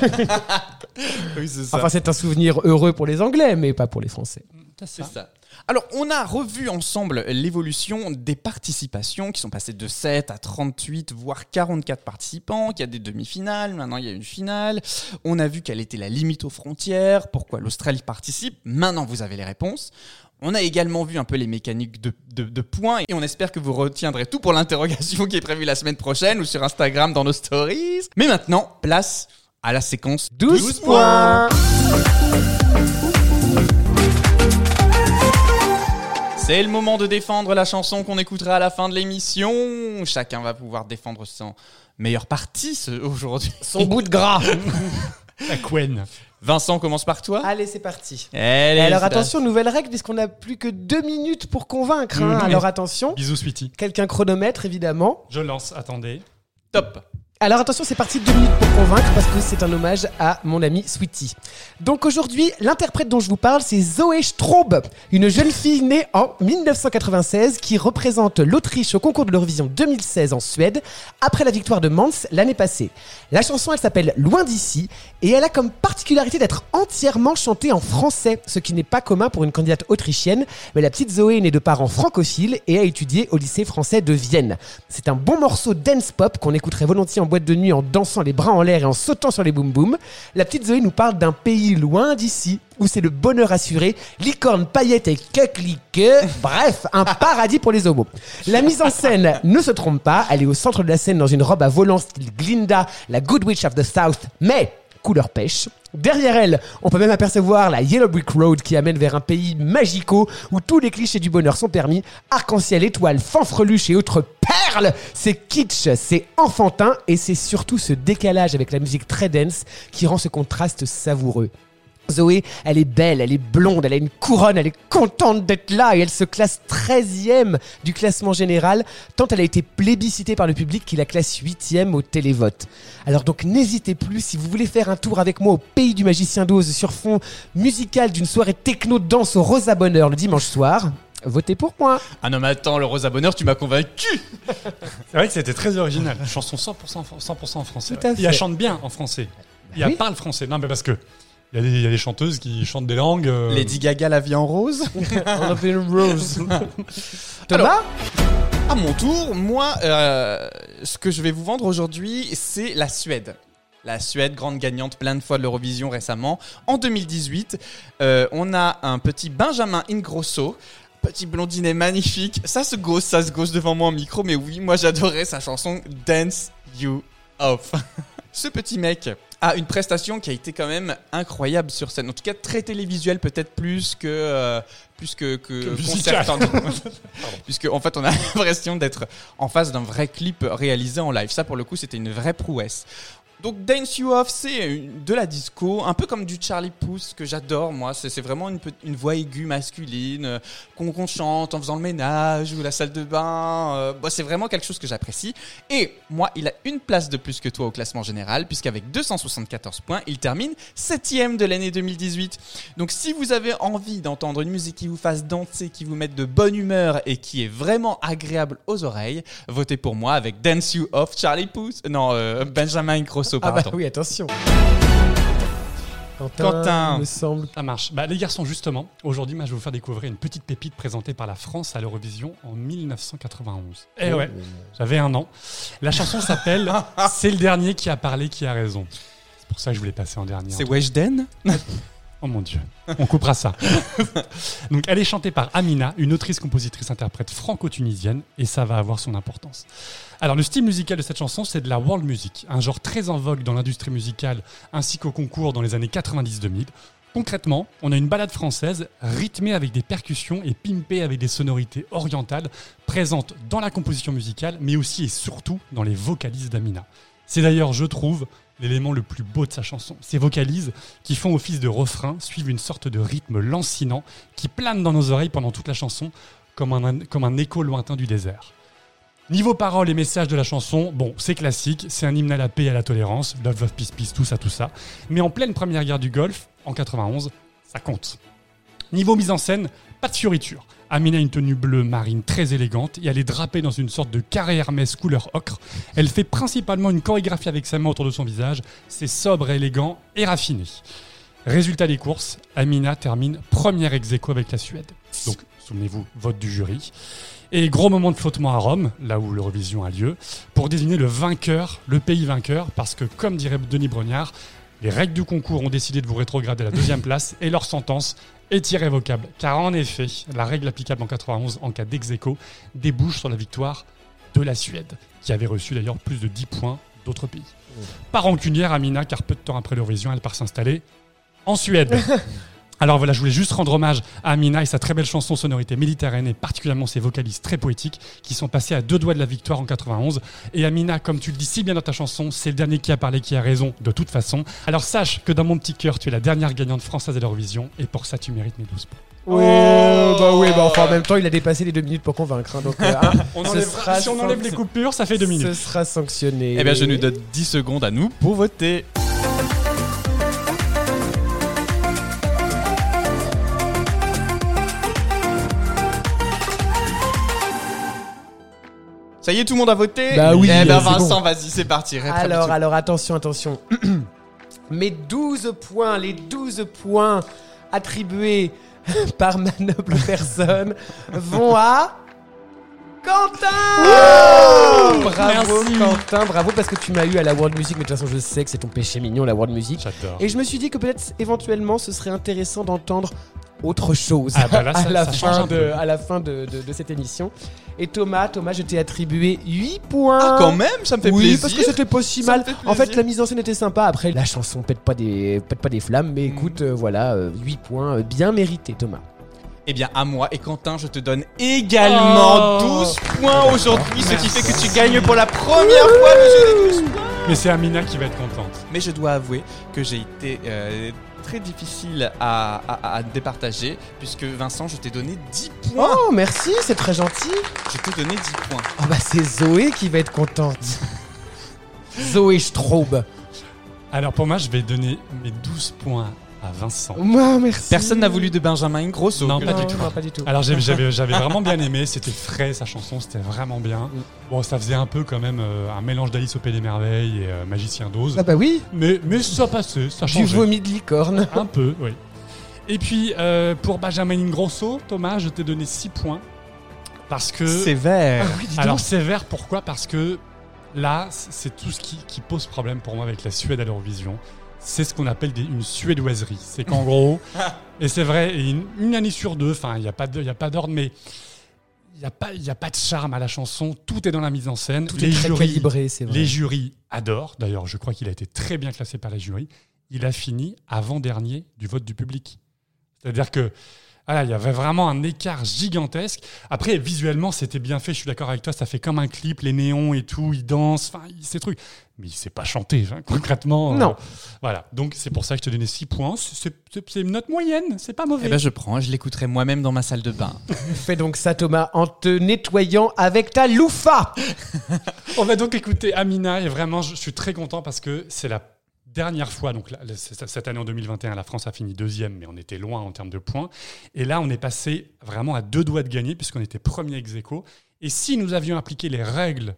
(laughs) Oui, c'est ça. Enfin, c'est un souvenir heureux pour les Anglais, mais pas pour les Français. C'est ça. Alors, on a revu ensemble l'évolution des participations qui sont passées de 7 à 38, voire 44 participants, qu'il y a des demi-finales, maintenant il y a une finale. On a vu quelle était la limite aux frontières, pourquoi l'Australie participe. Maintenant, vous avez les réponses. On a également vu un peu les mécaniques de, de- de points et on espère que vous retiendrez tout pour l'interrogation (laughs) qui est prévue la semaine prochaine ou sur Instagram dans nos stories. Mais maintenant, place à la séquence 12, points C'est le moment de défendre la chanson qu'on écoutera à la fin de l'émission. Chacun va pouvoir défendre son meilleure partie ce- aujourd'hui. Son bout de gras (laughs) La Quen. Vincent commence par toi. Allez, c'est parti. Allez, alors attention, nouvelle règle, puisqu'on n'a plus que deux minutes pour convaincre. hein. Alors attention, Bisous, sweetie. quelqu'un chronomètre, évidemment. Je lance, attendez. Top. Alors attention, c'est parti deux minutes pour convaincre parce que c'est un hommage à mon ami Sweetie. Donc aujourd'hui, l'interprète dont je vous parle, c'est Zoé Straub, une jeune fille née en 1996 qui représente l'Autriche au concours de l'Eurovision 2016 en Suède après la victoire de Mans l'année passée. La chanson, elle s'appelle Loin d'ici et elle a comme particularité d'être entièrement chantée en français, ce qui n'est pas commun pour une candidate autrichienne, mais la petite Zoé est née de parents francophiles et a étudié au lycée français de Vienne. C'est un bon morceau dance pop qu'on écouterait volontiers en boîte de nuit en dansant les bras en l'air et en sautant sur les boum boum. La petite Zoé nous parle d'un pays loin d'ici où c'est le bonheur assuré, licorne, paillettes et coquelique. (laughs) Bref, un paradis pour les homos. La mise en scène ne se trompe pas, elle est au centre de la scène dans une robe à volant style Glinda, la Good Witch of the South, mais couleur pêche. Derrière elle, on peut même apercevoir la Yellow Brick Road qui amène vers un pays magico où tous les clichés du bonheur sont permis. Arc-en-ciel, étoiles, fanfreluches et autres perles. C'est kitsch, c'est enfantin et c'est surtout ce décalage avec la musique très dense qui rend ce contraste savoureux. Zoé, elle est belle, elle est blonde, elle a une couronne, elle est contente d'être là et elle se classe 13e du classement général, tant elle a été plébiscitée par le public qu'il la classe 8e au télévote. Alors donc n'hésitez plus, si vous voulez faire un tour avec moi au pays du magicien d'Oz sur fond musical d'une soirée techno-danse au Rosa Bonheur le dimanche soir, votez pour moi. Ah non mais attends, le Rosa Bonheur, tu m'as convaincu (laughs) C'est vrai que c'était très original. Chanson 100%, fr- 100% en français. Tout à elle chante bien en français. Elle Oui. parle français. Non, mais parce que il y, a des- il y a des chanteuses qui chantent des langues. euh, Lady Gaga, la vie en rose (laughs) On a fait une rose. (laughs) Thomas À mon tour, moi, euh, ce que je vais vous vendre aujourd'hui, c'est la Suède. La Suède, grande gagnante plein de fois de l'Eurovision récemment. En 2018, euh, on a un petit Benjamin Ingrosso, petit blondinet magnifique. Ça se gosse, ça se gosse devant moi en micro, mais oui, moi j'adorais sa chanson Dance You Off. (laughs) Ce petit mec a une prestation qui a été quand même incroyable sur scène. En tout cas, très télévisuelle, peut-être plus que euh, plus que, que, Que concert (laughs) (laughs) Puisque en fait, on a (laughs) l'impression d'être en face d'un vrai clip réalisé en live. Ça, pour le coup, c'était une vraie prouesse. Donc Dance You Off, c'est de la disco, un peu comme du Charlie Puth que j'adore moi. C'est vraiment une, voix aiguë masculine euh, qu'on qu'on chante en faisant le ménage ou la salle de bain. euh, bah, c'est vraiment quelque chose que j'apprécie. Et moi, il a une place de plus que toi au classement général, puisqu'avec 274 points, il termine septième de l'année 2018. Donc si vous avez envie d'entendre une musique qui vous fasse danser, qui vous mette de bonne humeur et qui est vraiment agréable aux oreilles, votez pour moi avec Dance You Off Charlie Puth. Non, euh, Benjamin Grosso, Ah bah pardon. oui, attention. Quentin, Quentin. me semble. Ça marche. Bah, les garçons, justement, aujourd'hui, moi, je vais vous faire découvrir une petite pépite présentée par la France à l'Eurovision en 1991. Eh ouais, j'avais un an. La chanson s'appelle (laughs) C'est le dernier qui a parlé qui a raison. C'est pour ça que je voulais passer en dernier. C'est Weshden? (laughs) Oh mon dieu, on coupera ça. (laughs) Donc elle est chantée par Amina, une autrice, compositrice, interprète franco-tunisienne, et ça va avoir son importance. Alors le style musical de cette chanson, c'est de la world music, un genre très en vogue dans l'industrie musicale ainsi qu'au concours dans les années 90-2000. Concrètement, on a une balade française rythmée avec des percussions et pimpée avec des sonorités orientales présentes dans la composition musicale, mais aussi et surtout dans les vocalises d'Amina. C'est d'ailleurs, je trouve, l'élément le plus beau de sa chanson. Ces vocalises, qui font office de refrain, suivent une sorte de rythme lancinant qui plane dans nos oreilles pendant toute la chanson, comme un, comme un écho lointain du désert. Niveau paroles et messages de la chanson, bon, c'est classique, c'est un hymne à la paix et à la tolérance, love, love, peace, peace, tout ça, tout ça. Mais en pleine première guerre du Golfe, en 91, ça compte. Niveau mise en scène, pas de fioriture. Amina a une tenue bleue marine très élégante et elle est drapée dans une sorte de carré Hermès couleur ocre. Elle fait principalement une chorégraphie avec sa main autour de son visage. C'est sobre, élégant et raffiné. Résultat des courses, Amina termine première ex avec la Suède. Donc, souvenez-vous, vote du jury. Et gros moment de flottement à Rome, là où l'Eurovision a lieu, pour désigner le vainqueur, le pays vainqueur, parce que, comme dirait Denis Brognard, les règles du concours ont décidé de vous rétrograder à la deuxième place et leur sentence est irrévocable. Car en effet, la règle applicable en 91 en cas dex débouche sur la victoire de la Suède, qui avait reçu d'ailleurs plus de 10 points d'autres pays. Pas rancunière, Amina, car peu de temps après l'Eurovision, elle part s'installer en Suède. (laughs) Alors voilà, je voulais juste rendre hommage à Amina et sa très belle chanson sonorité méditerranéenne, et particulièrement ses vocalises très poétiques qui sont passés à deux doigts de la victoire en 91. Et Amina, comme tu le dis si bien dans ta chanson, c'est le dernier qui a parlé qui a raison de toute façon. Alors sache que dans mon petit cœur, tu es la dernière gagnante française à l'Eurovision et pour ça, tu mérites mes 12 points. Oui, bah oui, bah enfin en même temps, il a dépassé les deux minutes pour convaincre. hein, donc, euh, hein, (laughs) On ce enlèvera- sera si on enlève les coupures, ça fait deux Ce minutes. sera sanctionné. Eh bien, je nous donne 10 secondes à nous pour voter. Ça y est, tout le monde a voté Bah oui, Eh ben, c'est Vincent, bon. vas-y, c'est parti. Alors, tout. alors, attention, attention. (clears throat) Mes 12 points, les 12 points attribués (laughs) par ma noble personne vont à Quentin Bravo Merci. Quentin, bravo parce que tu m'as eu à la World Music, mais de toute façon je sais que c'est ton péché mignon la World Music. J'adore. Et je me suis dit que peut-être éventuellement ce serait intéressant d'entendre autre chose Ah bah là, (laughs) à, ça- la ça change fin un de, peu. à la fin de, de- de cette émission. Et Thomas, Thomas, je t'ai attribué 8 points. Ah, quand même, ça me fait oui, plaisir. parce que c'était pas si Ça mal. fait En fait, la mise en scène était sympa. Après, la chanson pète pas des, pète pas des flammes. Mm. Mais écoute, euh, voilà, euh, 8 points euh, bien mérités, Thomas. Eh bien, à moi et Quentin, je te donne également Oh. 12 points aujourd'hui, ce qui fait que tu gagnes pour la première fois le jeu des 12 points. Mais c'est Amina qui va être contente. Mais je dois avouer que j'ai été euh, très difficile à, à- à départager, puisque Vincent, je t'ai donné 10 points. Oh, merci, c'est très gentil. Je t'ai donné 10 points. Oh bah c'est Zoé qui va être contente. Zoé Straub. Alors pour moi, je vais donner mes 12 points à Vincent. Moi, merci. Personne n'a voulu de Benjamin Grosso. Non, pas du tout. non, pas du tout. Alors j'avais j'avais vraiment bien aimé, c'était frais sa chanson, c'était vraiment bien. Mm. Bon, ça faisait un peu quand même euh, un mélange d'Alice au Pays des Merveilles et euh, Magicien d'Oz. Ah bah oui, Mais, mais ça passait, ça du changeait. vomi de licorne. Un peu, oui. Et puis euh, pour Benjamin Ingrosso, Thomas, je t'ai donné 6 points. Parce que. Sévère. Alors sévère, pourquoi? Parce que là, c'est tout ce qui, qui pose problème pour moi avec la Suède à l'Eurovision. C'est ce qu'on appelle des- une suédoiserie. C'est qu'en gros, (laughs) et c'est vrai, et une, une année sur deux, enfin, il n'y a pas d'ordre, mais il n'y a, pas- y a pas de charme à la chanson. Tout est dans la mise en scène. Tout les est très jurys, calibré, c'est vrai. les jurys adorent. D'ailleurs, je crois qu'il a été très bien classé par les jurys. Il a fini avant-dernier du vote du public. C'est-à-dire que voilà, il y avait vraiment un écart gigantesque. Après, visuellement, c'était bien fait. Je suis d'accord avec toi. Ça fait comme un clip, les néons et tout. Il danse, enfin, ces trucs. Mais il sait pas chanter, hein, (laughs) concrètement. Non. voilà. Donc, c'est pour ça que je te donnais 6 points. C'est c'est- c'est une note moyenne. C'est pas mauvais. Eh ben je prends, je l'écouterai moi-même dans ma salle de bain. (laughs) Fais donc ça, Thomas, en te nettoyant avec ta loufa. (laughs) On va donc écouter Amina et vraiment, je suis très content parce que c'est la dernière fois, donc cette année en 2021, la France a fini deuxième, mais on était loin en termes de points. Et là, on est passé vraiment à deux doigts de gagner puisqu'on était premier ex aequo. Et si nous avions appliqué les règles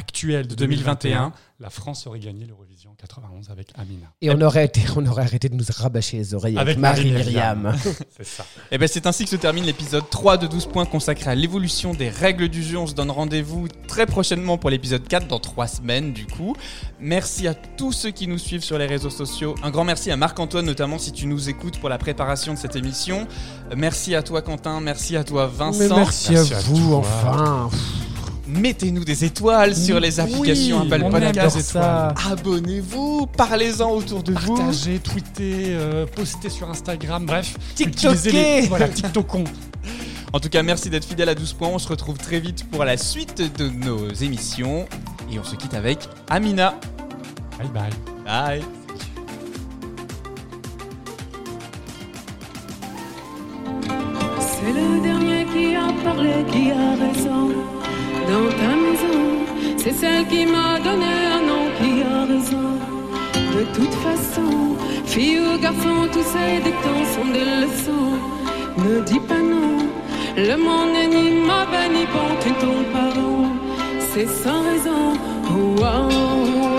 actuelles de 2021, la France aurait gagné l'Eurovision 91 avec Amina. Et on aurait, été, on aurait arrêté de nous rabâcher les oreilles avec, Avec Marie-Myriam. Marie-Myriam. (laughs) C'est ça. Et ben c'est ainsi que se termine l'épisode 3 de 12 points consacré à l'évolution des règles du jeu. On se donne rendez-vous très prochainement pour l'épisode 4 dans 3 semaines du coup. Merci à tous ceux qui nous suivent sur les réseaux sociaux. Un grand merci à Marc-Antoine notamment si tu nous écoutes pour la préparation de cette émission. Merci à toi Quentin, merci à toi Vincent. Mais merci, Merci à à vous, toi. enfin. Mettez-nous des étoiles sur les applications Oui, Apple Podcast. étoiles. Abonnez-vous, parlez-en autour de vous. Partagez, tweetez, euh, postez sur Instagram, bref. TikToker. utilisez les- Voilà, TikTokons. En tout cas, merci d'être fidèle à 12 points. On se retrouve très vite pour la suite de nos émissions. Et on se quitte avec Amina. Bye bye. Bye. C'est le dernier qui a parlé, qui a raison. Dans ta maison, c'est celle qui m'a donné un nom, qui a raison. De toute façon, fille ou garçon, tous ces dictons sont des leçons. Ne dis pas non, le monde n'est ni mauvais ni bon, tu tombes. C'est sans raison. Oh, oh.